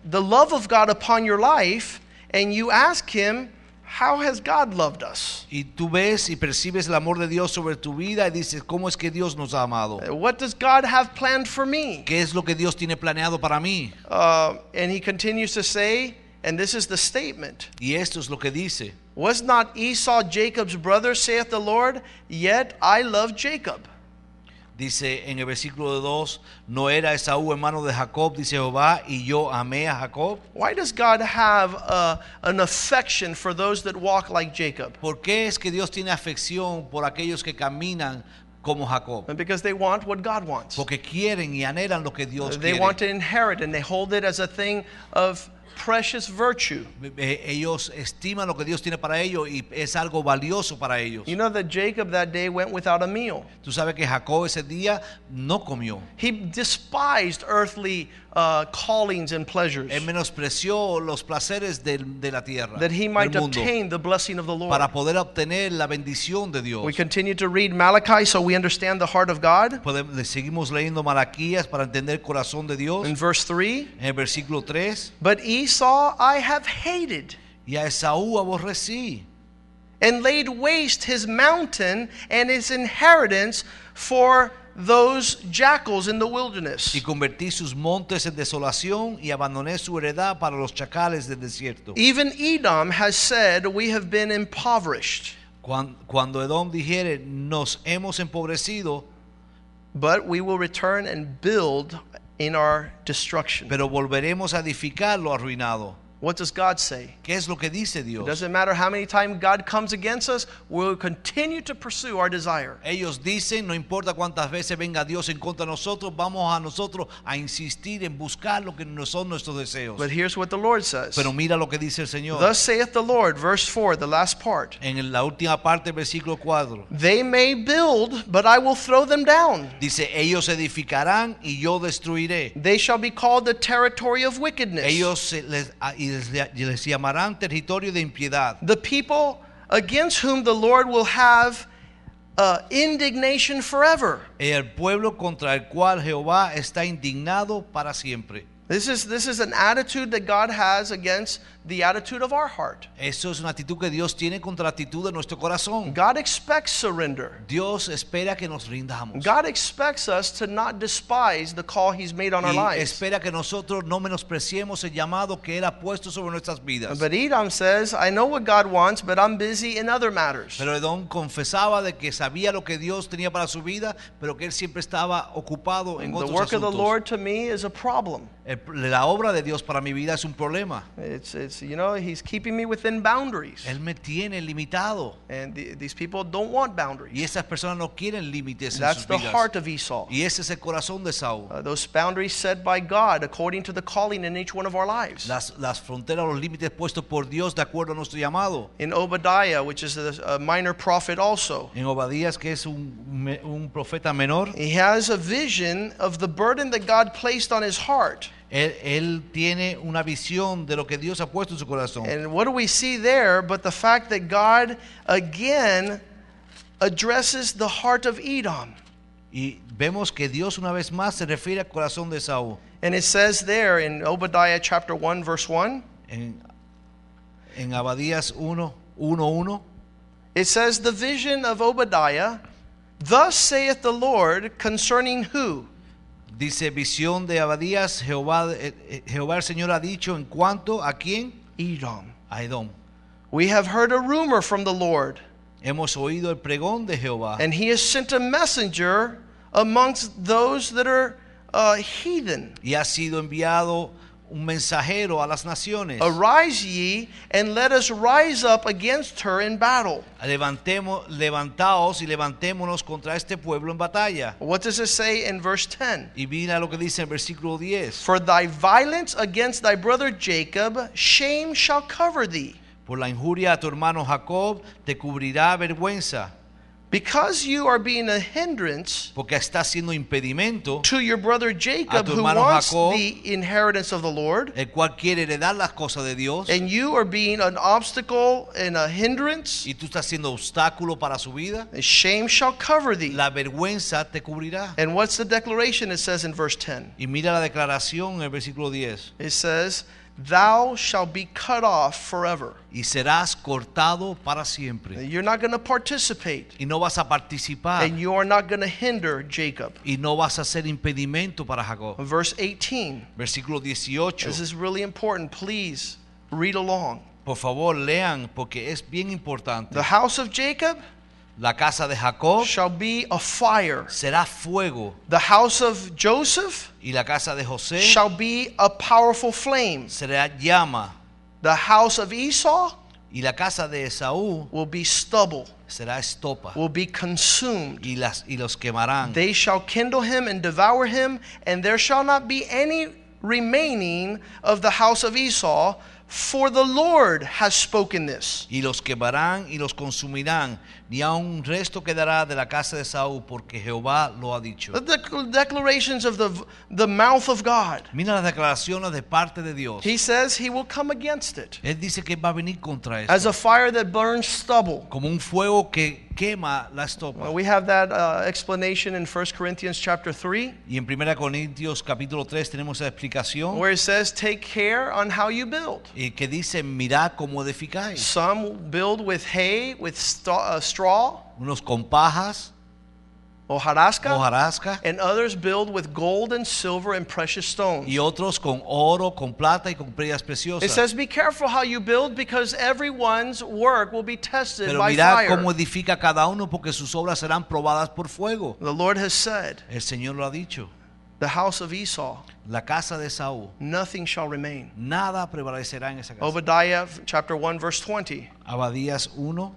A: the love of God upon your life, and you ask him, How has God loved us?
B: Y tú ves y percibes el amor de Dios sobre tu vida y dices, ¿cómo es que Dios nos ha amado?
A: What does God have planned for me?
B: ¿Qué es lo que Dios tiene planeado para mí?
A: Uh, and he continues to say, and this is the statement
B: Y esto es lo que dice.
A: Was not Esau Jacob's brother, saith the Lord? Yet I love Jacob.
B: Dice en el versículo 2, no era Esaú hermano de Jacob, dice Jehová, y yo amé a Jacob.
A: Why does God have uh, an affection for those that walk like Jacob?
B: ¿Por qué es que Dios tiene afección por aquellos que caminan como Jacob?
A: Because they want what God wants.
B: Porque quieren y anhelan lo que Dios
A: They
B: quiere.
A: want to inherit and they hold it as a thing of precious virtue.
B: Eh, Ellos estiman lo que Dios tiene para ellos y es algo valioso para ellos.
A: You know that Jacob that day went without a meal.
B: Tú sabes que Jacob ese día no comió.
A: He despised earthly uh, callings and pleasures
B: Él menospreció los placeres del- de, la tierra,
A: that he might
B: mundo,
A: obtain the blessing of the Lord.
B: para poder obtener la bendición de Dios.
A: We continue to read Malachi so we understand the heart of God.
B: Le seguimos leyendo Malaquías para entender el corazón de Dios.
A: In verse 3,
B: En el versículo 3,
A: but Esau I have hated
B: y a Esaú aborrecí
A: and laid waste his mountain and his inheritance for those jackals in the wilderness.
B: y convertí sus montes en desolación y abandoné su heredad para los chacales del desierto.
A: Even Edom has said, We have been impoverished,
B: Cuan- Cuando Edom dijere, nos hemos empobrecido,
A: but we will return and build in our destruction.
B: pero volveremos a edificar lo arruinado.
A: What does God say?
B: ¿Qué es lo que dice
A: It doesn't matter how many times God comes against us, we'll continue to pursue our desire.
B: Ellos dicen, no importa cuántas veces venga Dios en contra de nosotros, vamos a nosotros a insistir en buscar lo que no son nuestros deseos.
A: But here's what the Lord says
B: Pero mira lo que dice el Señor.
A: Thus saith the Lord, verse 4, the last part.
B: En la última parte versículo 4.
A: They may build, but I will throw them down.
B: Dice, ellos edificarán y yo destruiré.
A: They shall be called the territory of wickedness.
B: Ellos les, ah, a- y les, les llamarán territorio de impiedad.
A: the people against whom the Lord will have uh, indignation forever.
B: El pueblo contra el cual Jehová está indignado para siempre.
A: This is, this is an attitude that God has against the attitude of our heart.
B: Eso es una actitud que Dios tiene contra la actitud de nuestro corazón.
A: God expects surrender.
B: Dios espera que nos rindamos.
A: God expects us to not despise the call He's made on our lives.
B: espera que nosotros no menospreciemos el llamado que Él ha puesto sobre nuestras vidas.
A: But Edom says, I know what God wants, but I'm busy in other matters.
B: Pero Edom confesaba de que sabía lo que Dios tenía para su vida, pero que él siempre estaba ocupado en
A: The
B: otros
A: work of the
B: asuntos.
A: Lord to me is a problem.
B: La obra de Dios para mi vida es un problema.
A: It's, it's you know, He's keeping me within boundaries.
B: Él me tiene limitado.
A: And the, these people don't want boundaries.
B: Y esas personas no quieren límites
A: That's the
B: vidas.
A: heart of Esau.
B: Y ese es el corazón de Esaú.
A: Uh, those boundaries set by God according to the calling in each one of our lives.
B: Las, las fronteras, los límites puestos por Dios de acuerdo a nuestro llamado.
A: In Obadiah, which is a, a minor prophet also,
B: En Obadías, que es un, un profeta menor,
A: he has a vision of the burden that God placed on his heart.
B: Él, él tiene una visión de lo que Dios ha puesto en su corazón.
A: And what do we see there but the fact that God again addresses the heart of Edom?
B: Y vemos que Dios una vez más se refiere al corazón de Saúl.
A: And it says there in Obadiah chapter 1, verse 1,
B: En, en Abadías 1, 1, 1,
A: it says, The vision of Obadiah, thus saith the Lord concerning who?
B: Dice visión de Abadías, Jehová, eh, eh, Jehová el Señor ha dicho en cuanto a quién?
A: Edom.
B: A Edom.
A: We have heard a rumor from the Lord,
B: Hemos oído el pregón de Jehová
A: and he has sent a messenger amongst those that are uh, heathen.
B: y ha sido enviado un mensajero a las naciones.
A: Arise ye, and let us rise up against her in battle.
B: Levantemos, levantaos y levantémonos contra este pueblo en batalla.
A: What does it say in verse 10?
B: Y mira lo que dice en versículo 10.
A: For thy violence against thy brother Jacob, shame shall cover thee.
B: Por la injuria a tu hermano Jacob te cubrirá vergüenza,
A: Because you are being a hindrance
B: porque está siendo impedimento,
A: to your brother Jacob, who wants
B: Jacob.
A: the inheritance of the Lord,
B: el cual quiere heredar las cosas de Dios,
A: and you are being an obstacle and a hindrance,
B: y tú estás siendo obstáculo para su vida,
A: shame shall cover thee.
B: la vergüenza te cubrirá.
A: And what's the declaration it says in verse 10?
B: Y mira la declaración en el versículo 10.
A: It says, Thou shalt be cut off forever.
B: Y serás cortado para siempre.
A: You're not going to participate,
B: Y no vas a participar.
A: and you are not going to hinder Jacob.
B: Y no vas a ser impedimento para Jacob.
A: Verse 18.
B: Versículo 18.
A: This is really important. Please read along.
B: Por favor, lean porque es bien importante.
A: The house of Jacob
B: La casa de Jacob
A: shall be a fire.
B: será fuego
A: The house of Joseph
B: y la casa de José
A: shall be a powerful flame.
B: será llama
A: The house of Esau
B: y la casa de Esaú
A: will be stubble,
B: será estopa
A: will be consumed.
B: y, las, y los quemarán.
A: They shall kindle him and devour him, and there shall not be any remaining of the house of Esau, for the Lord has spoken this.
B: Y los quemarán y los consumirán, ni a un resto quedará de la casa de Esaú, porque Jehová lo ha dicho.
A: The dec- declarations of the, the mouth of God.
B: Mira las declaraciones de parte de Dios.
A: He says he will come against it
B: Él dice que va a venir contra
A: as a fire that burns stubble.
B: como un fuego que quema la estopa.
A: Well, we have that uh, explanation in 1 Corinthians chapter 3,
B: Y en 1 Corintios capítulo 3 tenemos esa explicación
A: where it says, Take care on how you build.
B: eh, que dice, mirad cómo edificáis.
A: Some build with hay, with uh, straw,
B: Unos con pajas,
A: hojarasca,
B: hojarasca,
A: and others build with gold and silver and precious stones.
B: y otros con oro, con plata y con piedras
A: It
B: preciosas.
A: says, Be careful how you build because everyone's work will be tested
B: Pero
A: by
B: mirad
A: fire.
B: cómo edifica cada uno porque sus obras serán probadas por fuego.
A: The Lord has said,
B: El Señor lo ha dicho.
A: The house of Esau,
B: La casa de Esaú,
A: nothing shall remain.
B: nada prevalecerá en esa casa.
A: Obadiah chapter 1, verse 20.
B: Abadías 1,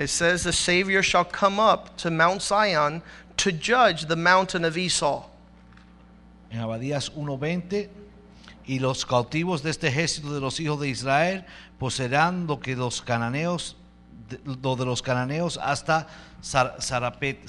A: It says, The Savior shall come up to Mount Zion to judge the mountain of Esau.
B: en Abadías 1:20, y los cautivos de este ejército de los hijos de Israel poseerán lo que los cananeos, lo de los cananeos hasta Sarepet,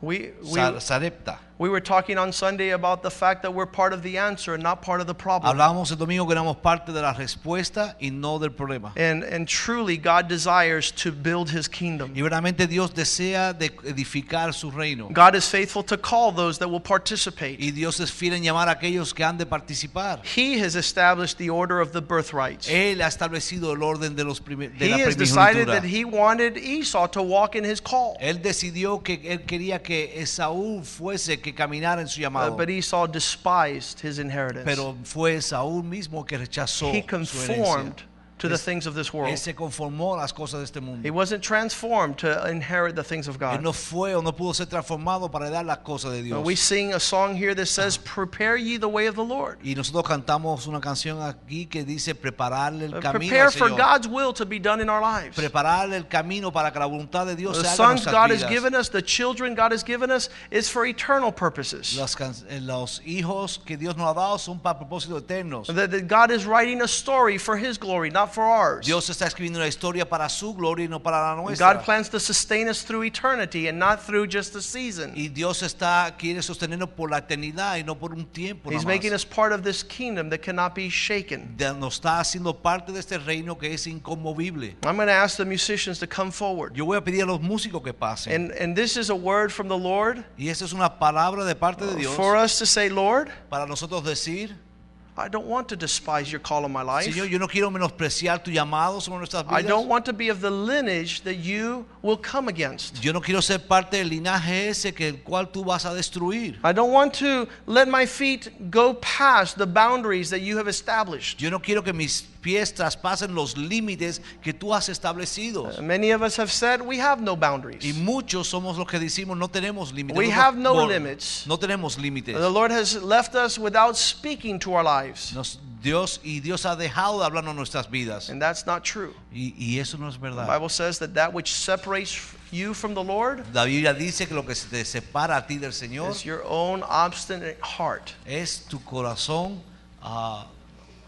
A: We, we,
B: Sar- Sarepta.
A: We were talking on Sunday about the fact that we're part of the answer and not part of the problem.
B: Hablábamos el domingo que éramos parte de la respuesta y no del problema.
A: And, and truly, God desires to build his kingdom.
B: Y verdaderamente Dios desea de edificar su reino.
A: God is faithful to call those that will participate.
B: Y Dios es fiel en llamar a aquellos que han de participar.
A: He has established the order of the birthrights.
B: Él ha establecido el orden de, los prime- de
A: He
B: la
A: has decided that he wanted Esau to walk in his call.
B: Él decidió que él quería que Esaú fuese que caminara en su
A: Uh,
B: llamado.
A: but Esau despised his inheritance.
B: Pero fue Esaú mismo que rechazó
A: he
B: su
A: conformed
B: herencia.
A: To the things of this world.
B: Él se conformó a las cosas de este
A: He wasn't transformed to inherit the things of
B: Él
A: God.
B: no fue o no pudo ser transformado para dar las cosas de Dios.
A: We sing a song here that says, Prepare ye the way of the Lord.
B: Y nosotros cantamos una canción aquí que dice prepararle el
A: Uh,
B: camino
A: Prepare for. God's will to be done in our lives.
B: Prepararle el camino para que la voluntad de Dios
A: The
B: se haga en
A: sons
B: nuestras
A: God has given us, the children God has given us, is for eternal purposes.
B: Can- eh, los hijos que Dios nos ha dado son para propósitos eternos.
A: That, that God is writing a story for His glory, not for ours.
B: Dios está escribiendo una historia para su gloria y no para la nuestra.
A: God plans to sustain us through eternity and not through just a season.
B: Y Dios está quiere sostenernos por la eternidad y no por un tiempo.
A: He's making us part of this kingdom that cannot be shaken.
B: Nos está haciendo parte de este reino que es inconmovible.
A: I'm going to ask the musicians to come forward.
B: Yo voy a pedir a los músicos que pasen.
A: And, and this is a word from the Lord
B: y esa es una palabra de parte de Dios
A: for us to say, Lord,
B: para nosotros decir,
A: I don't want to despise your call on my life.
B: Señor, yo no quiero menospreciar tu llamado sobre nuestras
A: I don't want to be of the lineage that you will come against.
B: Yo no quiero ser parte del linaje ese que el cual tú vas a destruir.
A: I don't want to let my feet go past the boundaries that you have established.
B: Yo no quiero que mis pies traspasen los límites que tú has establecido.
A: Many of us have said we have no
B: Y
A: boundaries.
B: muchos somos los que decimos no tenemos límites.
A: We
B: no,
A: have no limits.
B: no tenemos límites.
A: The Lord has left us without speaking to our lives.
B: Nos- Dios y Dios ha dejado de hablarnos nuestras vidas.
A: And that's not true.
B: Y, y eso no es
A: The
B: verdad.
A: Bible says that that which separates you from the Lord
B: La Biblia dice que lo que te separa a ti del Señor
A: is your own obstinate heart.
B: es tu corazón ah,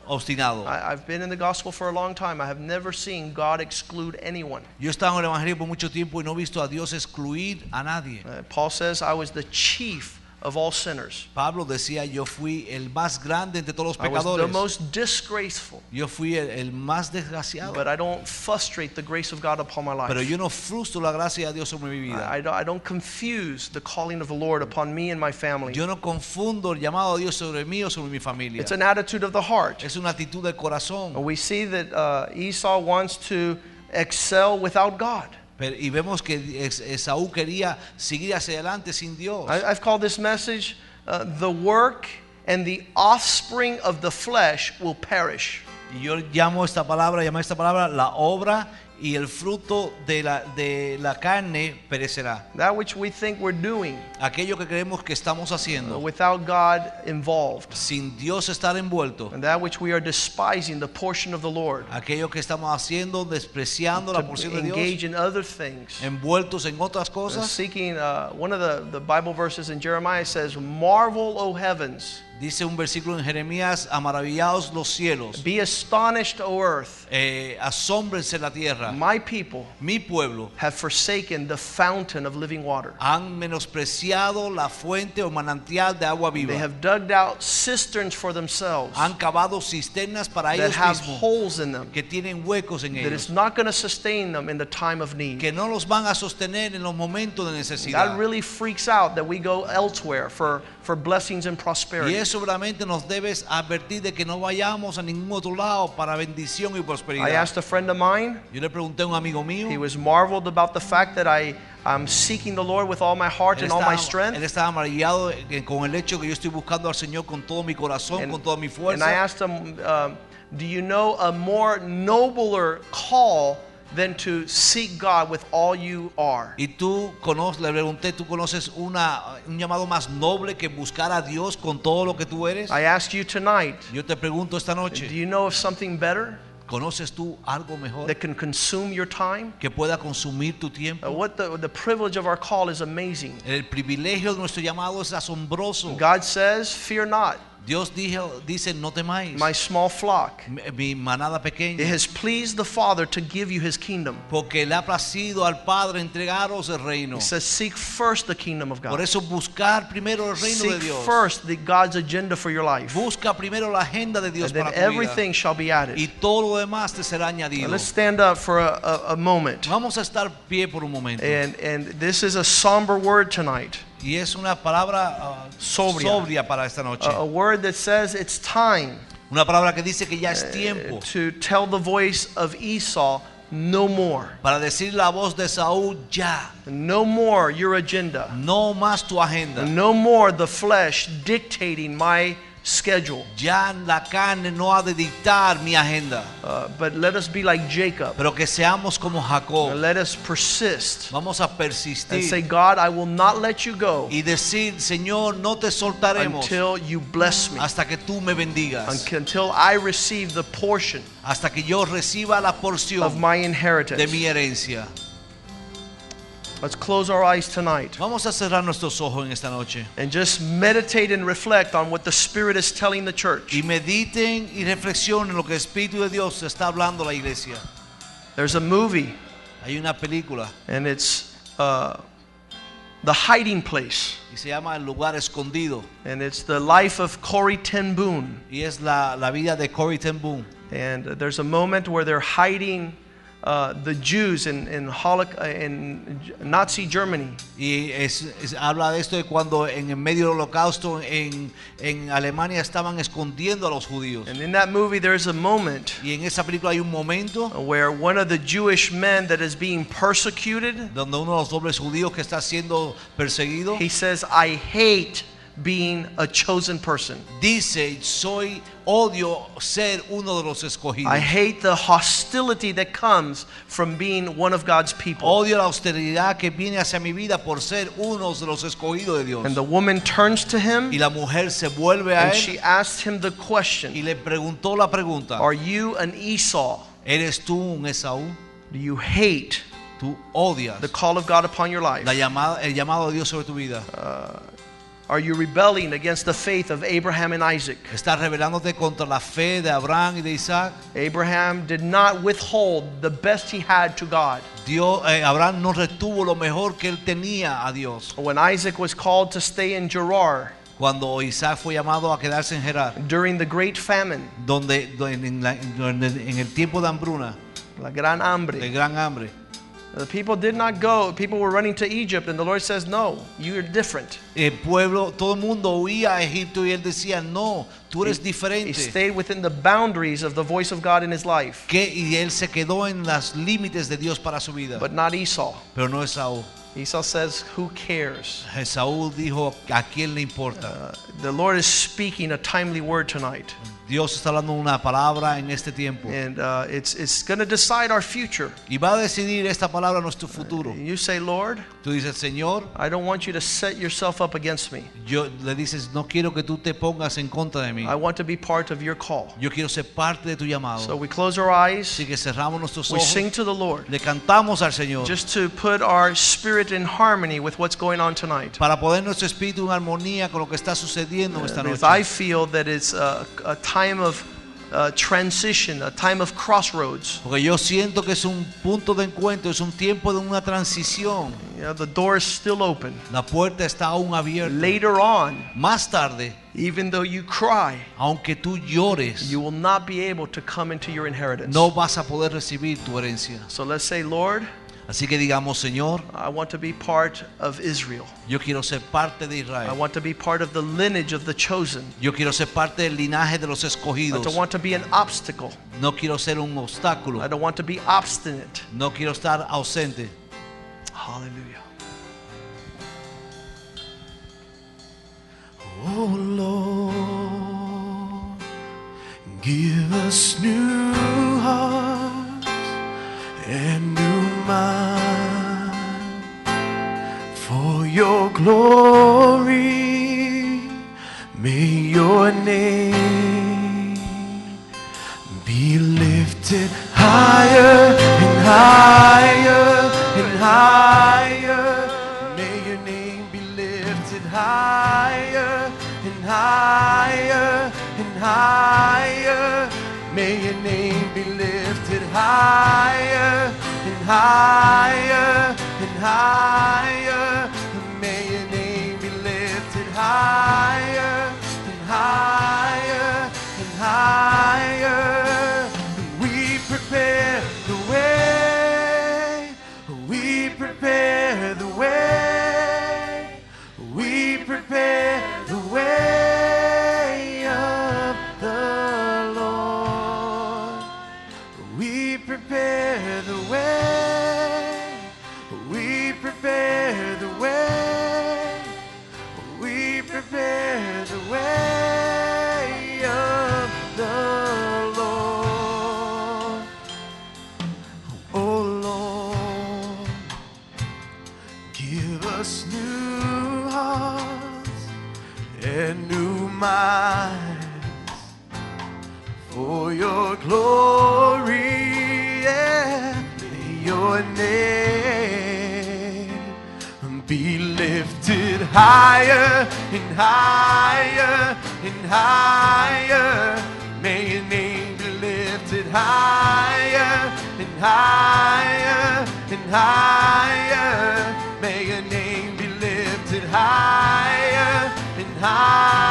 B: obstinado.
A: I, I've been in the gospel for a long time. I have never seen God exclude anyone.
B: Yo he estado en el Evangelio por mucho tiempo y no he visto a Dios excluir a nadie.
A: Uh, Paul says, I was the chief of all sinners.
B: Pablo decía, yo fui el más grande entre todos los pecadores.
A: I was the most disgraceful.
B: Yo fui el, el más desgraciado.
A: But I don't frustrate the grace of God upon my life.
B: Pero yo no frustro la gracia de Dios sobre mi vida.
A: I, I don't, I don't confuse the calling of the Lord upon me and my family.
B: Yo no confundo el llamado de Dios sobre mí o sobre mi familia.
A: It's an attitude of the heart.
B: Es una actitud del corazón.
A: And We see that uh, Esau wants to excel without God.
B: Pero- y vemos que Es- Esaú quería seguir hacia adelante sin Dios.
A: I, I've called this message uh, The Work and the Offspring of the Flesh Will Perish.
B: Y yo llamo esta palabra, llamo esta palabra la obra y el fruto de la, de la carne perecerá.
A: That which we think we're doing
B: Aquello que creemos que estamos
A: uh,
B: haciendo
A: without God involved.
B: sin Dios estar envuelto.
A: And that which we are despising the portion of the Lord.
B: Aquello que estamos haciendo despreciando la porción de Dios.
A: engage in other things.
B: Envueltos en otras
A: Uh,
B: cosas.
A: seeking uh, one of the, the Bible verses in Jeremiah says, Marvel, O heavens,
B: Dice un versículo en Jeremías, amaravillados los cielos,
A: be astonished, O earth.
B: eh, asómbrense la tierra.
A: My people
B: Mi pueblo
A: have forsaken the fountain of living water.
B: han menospreciado la fuente o manantial de agua viva.
A: They have dug out cisterns for themselves
B: Han cavado cisternas para
A: that
B: ellos
A: have
B: mismos
A: holes in them,
B: que tienen huecos en
A: that
B: ellos,
A: is not going to sustain them in the time of need.
B: que no los van a sostener en los momentos de
A: God
B: necesidad.
A: really freaks out that we go elsewhere for, for blessings and prosperity.
B: Y eso realmente nos debes advertir de que no vayamos a ningún otro lado para bendición y
A: I
B: prosperidad.
A: I asked a friend of mine,
B: Yo le pregunté a un amigo mío,
A: he was marveled about the fact that I, I'm seeking the Lord with all my heart and all my
B: estaba, él
A: strength.
B: estaba maravillado con el hecho que yo estoy buscando al Señor con todo mi corazón,
A: And,
B: con toda mi fuerza.
A: and I asked him, um, Do you know a more nobler call than to seek God with all you are?
B: Y tú conoces, le pregunté, ¿tú conoces una, un llamado más noble que buscar a Dios con todo lo que tú eres?
A: I ask you tonight,
B: Yo te pregunto esta noche.
A: do you know of something better
B: ¿conoces tú algo mejor
A: that can consume your time?
B: que pueda consumir tu
A: Uh,
B: tiempo?
A: what the, the privilege of our call is amazing.
B: El privilegio de nuestro llamado es asombroso.
A: God says, Fear not,
B: Dios dijo, dice, no temáis,
A: my small flock.
B: mi, manada pequeña.
A: It has pleased the Father to give you his kingdom.
B: porque le ha placido al Padre entregaros el reino.
A: He says, Seek first the kingdom of God.
B: Por eso buscar primero el reino de
A: Seek
B: Dios.
A: first the God's agenda for your life.
B: Busca primero la agenda de Dios
A: And then
B: para tu vida.
A: everything shall be added.
B: Y todo lo demás te será
A: Now,
B: añadido.
A: let's stand up for a, a, a moment.
B: Vamos a estar pie por un momento.
A: And, and this is a somber word tonight.
B: Y es una palabra ah,
A: Sobria.
B: sobria para esta noche.
A: A, a word that says it's time
B: Una palabra que dice que ya
A: Eh,
B: es tiempo
A: to tell the voice of Esau no more.
B: para decir la voz de Esaú ya.
A: No more your agenda.
B: No más tu agenda.
A: No more the flesh dictating my schedule.
B: Ya la carne no ha de dictar mi agenda.
A: Uh, but let us be like Jacob.
B: Pero que seamos como Jacob.
A: Let us persist
B: Vamos a
A: and say,
B: persistir
A: God, I will not let you go
B: y decir, Señor, no te soltaremos
A: until you bless me,
B: hasta que tú me bendigas.
A: until I receive the portion
B: Hasta que yo reciba la
A: of
B: porción
A: my
B: de
A: inheritance.
B: mi herencia.
A: Let's close our eyes tonight
B: Vamos a cerrar nuestros ojos en esta noche.
A: and just meditate and reflect on what the Spirit is telling the church.
B: Y mediten y reflexionen lo que el Espíritu de Dios está hablando a la iglesia.
A: There's a movie,
B: Hay una película
A: and it's uh, The Hiding Place,
B: y se llama El lugar escondido.
A: and it's the life of Corrie Ten Boom.
B: Y es la, la vida de Corrie Ten Boom.
A: And uh, there's a moment where they're hiding uh, the Jews in, in, Holoc- uh, in Nazi Germany.
B: Y es, es- habla de esto de cuando en el medio del holocausto en, en Alemania estaban escondiendo a los judíos.
A: And in that movie, there's a moment
B: Y en esa película hay un momento
A: where one of the Jewish men that is being persecuted,
B: donde uno de los dobles judíos que está siendo perseguido
A: he says, I hate being a chosen person.
B: Dice, soy odio ser uno de los escogidos.
A: I hate the hostility that comes from being one of God's people.
B: Odio la austeridad que viene hacia mi vida por ser uno de los escogidos de Dios.
A: And the woman turns to him
B: Y la mujer se vuelve a
A: and
B: él
A: she asks him the
B: y
A: question
B: le preguntó la pregunta.
A: Are you an Esau?
B: ¿Eres tú un Esaú?
A: Do you hate
B: ¿Tú odias
A: the call of God upon your life?
B: la llamada, el llamado de Dios sobre tu vida?
A: Uh, Are you rebelling against the faith of Abraham and Isaac?
B: ¿Estás rebelándote contra la fe de Abraham y de Isaac?
A: Abraham did not withhold the best he had to God.
B: Dios, eh, Abraham no retuvo lo mejor que él tenía a Dios.
A: When Isaac was called to stay in Gerar
B: Cuando Isaac fue llamado a quedarse en Gerar,
A: during the great famine,
B: donde, donde en, la- en el- en el tiempo de hambruna,
A: la gran
B: de gran hambre,
A: the people did not go. People were running to Egypt, and the Lord says, No, you're different.
B: el pueblo, todo el mundo huía a Egipto y él decía, no, tú eres
A: He
B: diferente.
A: stayed within the boundaries of the voice of God in his life,
B: Que, y él se quedó en los límites de Dios para su vida.
A: but not Esau.
B: Pero no Esaú.
A: Esau says, Who cares?
B: Esaú dijo, ¿a quién le importa?
A: Uh, the Lord is speaking a timely word tonight,
B: Dios está hablando una palabra en este tiempo.
A: and uh, it's, it's going to decide our future.
B: Y va a decidir esta palabra nuestro futuro.
A: You say, Lord,
B: Tú dices, Señor,
A: I don't want you to set yourself up against me.
B: yo le dices, no quiero que tú te pongas en contra de mí.
A: I want to be part of your call.
B: Yo quiero ser parte de tu llamado.
A: So we close our eyes,
B: Así que cerramos nuestros ojos.
A: we sing to the Lord,
B: le cantamos al Señor
A: just to put our spirit in harmony with what's going on tonight.
B: para poner nuestro espíritu en armonía con lo que está sucediendo esta
A: Because
B: noche.
A: I feel that it's a, a time of uh, transition, a time of crossroads.
B: Porque yo siento que es un punto de encuentro, es un tiempo de una transición.
A: You know, the door is still open.
B: La puerta está aún abierta.
A: Later on,
B: Más tarde,
A: even though you cry,
B: aunque tú llores,
A: you will not be able to come into your inheritance.
B: no vas a poder recibir tu herencia.
A: So let's say, Lord,
B: Así que digamos, Señor,
A: I want to be part of Israel.
B: yo quiero ser parte de
A: I want to be part of the lineage of the chosen.
B: Yo quiero ser parte del linaje de los
A: I don't want to be an obstacle.
B: No quiero ser un
A: I don't want to be obstinate.
B: No quiero estar ausente.
A: Hallelujah.
C: Oh Lord, give us new hearts and new for your glory. May your name be lifted higher and higher and higher. May your name be lifted higher and higher and higher. May your name be lifted higher higher and higher. May your name be lifted higher and higher and higher. We prepare for your glory. Yeah. May your name be lifted higher and higher and higher. May your name be lifted higher and higher and higher. May your name be lifted higher and higher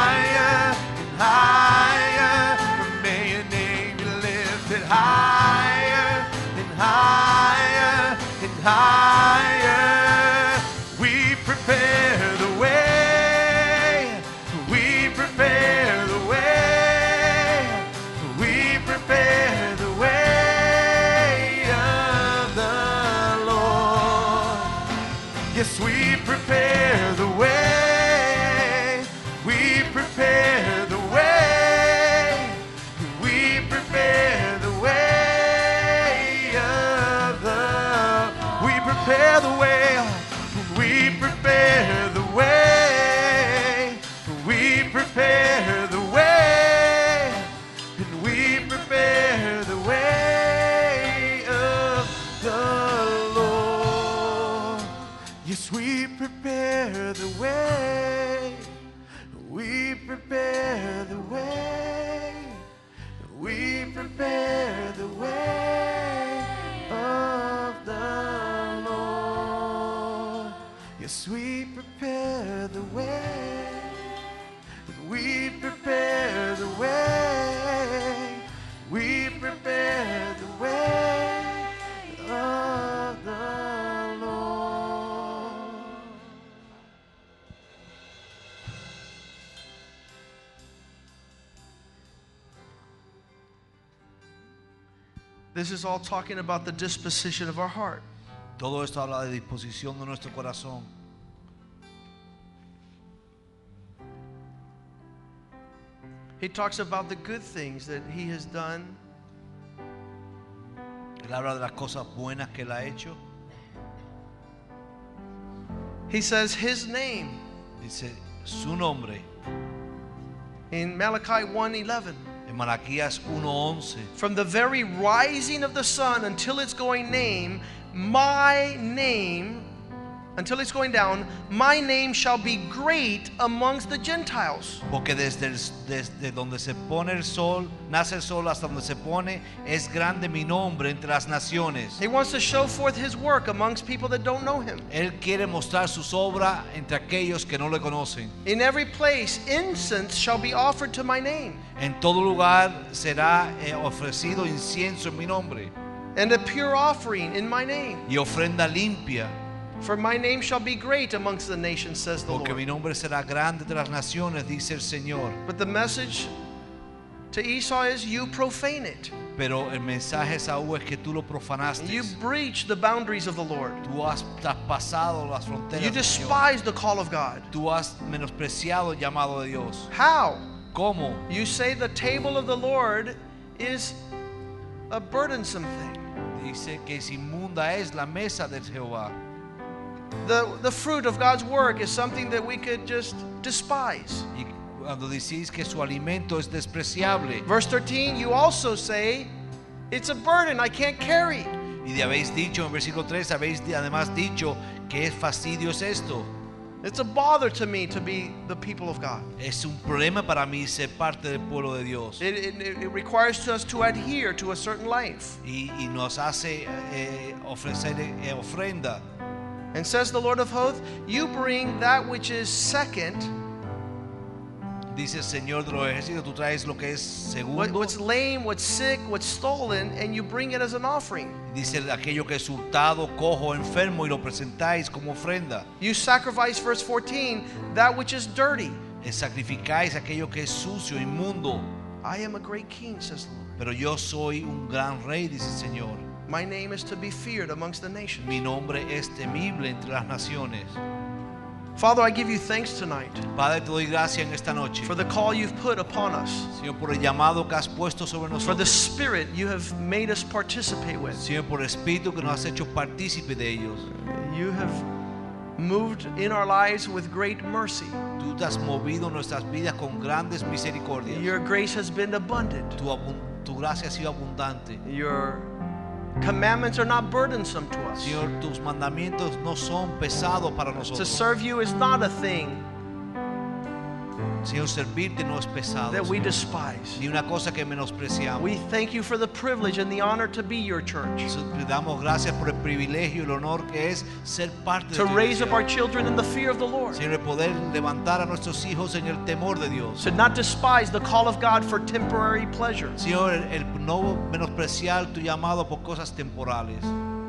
A: This is all talking about the disposition of our heart.
B: Todo esto habla de disposición de nuestro corazón.
A: He talks about the good things that He has done.
B: Él habla de las cosas buenas que él ha hecho.
A: He says His name
B: Dice su nombre
A: in Malachi 1:11.
B: En Malaquías 1:11.
A: From the very rising of the sun until its going name, my name, until it's going down, my name shall be great amongst the Gentiles.
B: Porque desde, el- desde donde se pone el sol, nace el sol hasta donde se pone, es grande mi nombre entre las naciones.
A: He wants to show forth his work amongst people that don't know him.
B: Él quiere mostrar sus obras entre aquellos que no le conocen.
A: In every place, incense shall be offered to my name,
B: En todo lugar será eh, ofrecido incienso en mi nombre
A: and a pure offering in my name.
B: y ofrenda limpia,
A: For my name shall be great amongst the nations, says the
B: porque mi
A: Lord.
B: nombre será grande entre las naciones, dice el Señor.
A: But the message to Esau is you profane it.
B: Pero el mensaje de Esaú es que tú lo profanaste.
A: You breach the boundaries of the Lord.
B: Tú has traspasado las fronteras.
A: You despise the call of God.
B: Tú has menospreciado el llamado de Dios.
A: How?
B: ¿Cómo?
A: You say the table of the Lord is a burdensome thing.
B: Dice que es inmunda es la mesa de Jehová.
A: The, the fruit of God's work is something that we could just despise.
B: Y cuando decís que su alimento es despreciable.
A: Verse 13, you also say, it's a burden I can't carry.
B: Y de habéis dicho en versículo 3, habéis además dicho que fastidio es esto.
A: It's a bother to me to be the people of God.
B: Es un problema para mí ser parte del pueblo de Dios.
A: It, it, it requires us to adhere to a certain life.
B: Y, y nos hace eh, ofrecer eh, ofrenda.
A: And says the Lord of hosts, you bring that which is second,
B: Dice el Señor de los ejércitos, tú traes lo que es
A: what,
B: segundo.
A: what's lame, what's sick, what's stolen, and you bring it as an offering.
B: Dice aquello que es hurtado, cojo, enfermo y lo presentáis como ofrenda.
A: You sacrifice, verse 14, that which is dirty.
B: Eh, Sacrificáis aquello que es sucio, inmundo.
A: I am a great king, says the Lord.
B: Pero yo soy un gran rey, dice el Señor.
A: My name is to be feared amongst the nations.
B: Mi nombre es temible entre las naciones.
A: Father, I give you thanks tonight
B: Padre, te doy gracias en esta noche.
A: for the call you've put upon us,
B: Señor, por el llamado que has puesto sobre
A: for the
B: nosotros.
A: spirit you have made us participate with.
B: Señor, por el Espíritu que nos has hecho partícipe de ellos.
A: You have moved in our lives with great mercy.
B: Tú te has movido nuestras vidas con grandes misericordias.
A: Your grace has been abundant.
B: Tu, tu gracia ha sido abundante.
A: Your commandments are not burdensome to us.
B: Señor, tus mandamientos no son pesados para nosotros.
A: To serve you is not a thing
B: Señor, servirte no es pesado.
A: that we despise.
B: Ni una cosa que menospreciamos.
A: We thank you for the privilege and the honor to be your church,
B: Te damos gracias por el privilegio y el honor que es ser parte de
A: to raise up our children in the fear of the Lord,
B: Señor, poder levantar a nuestros hijos en el temor de Dios.
A: to not despise the call of God for temporary pleasure.
B: Señor, el no menospreciar tu llamado por cosas temporales.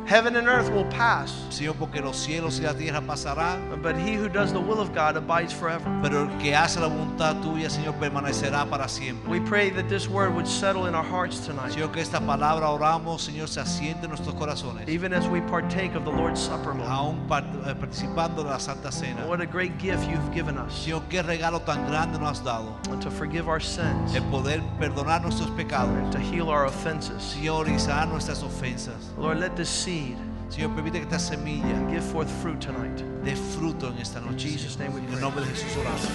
A: Heaven and earth will pass,
B: Señor, porque los cielos y la tierra pasarán,
A: but he who does the will of God abides forever.
B: pero el que hace la voluntad tuya, Señor, permanecerá para siempre.
A: We pray that this word would settle in our hearts tonight,
B: Señor, que esta palabra oramos, Señor, se asiente en nuestros corazones.
A: even as we partake of the Lord's Supper. Lord.
B: Aún eh, participando de la Santa Cena.
A: What a great gift you've given us
B: Señor, qué regalo tan grande nos has dado.
A: to forgive our sins,
B: El poder perdonar nuestros pecados.
A: to heal our offenses.
B: Señor, y sanar nuestras ofensas.
A: Lord, let this seed.
B: Señor, permite que esta semilla
A: give forth fruit tonight.
B: dé fruto en esta noche.
A: Jesus name we pray.
B: En nombre de Jesús oramos.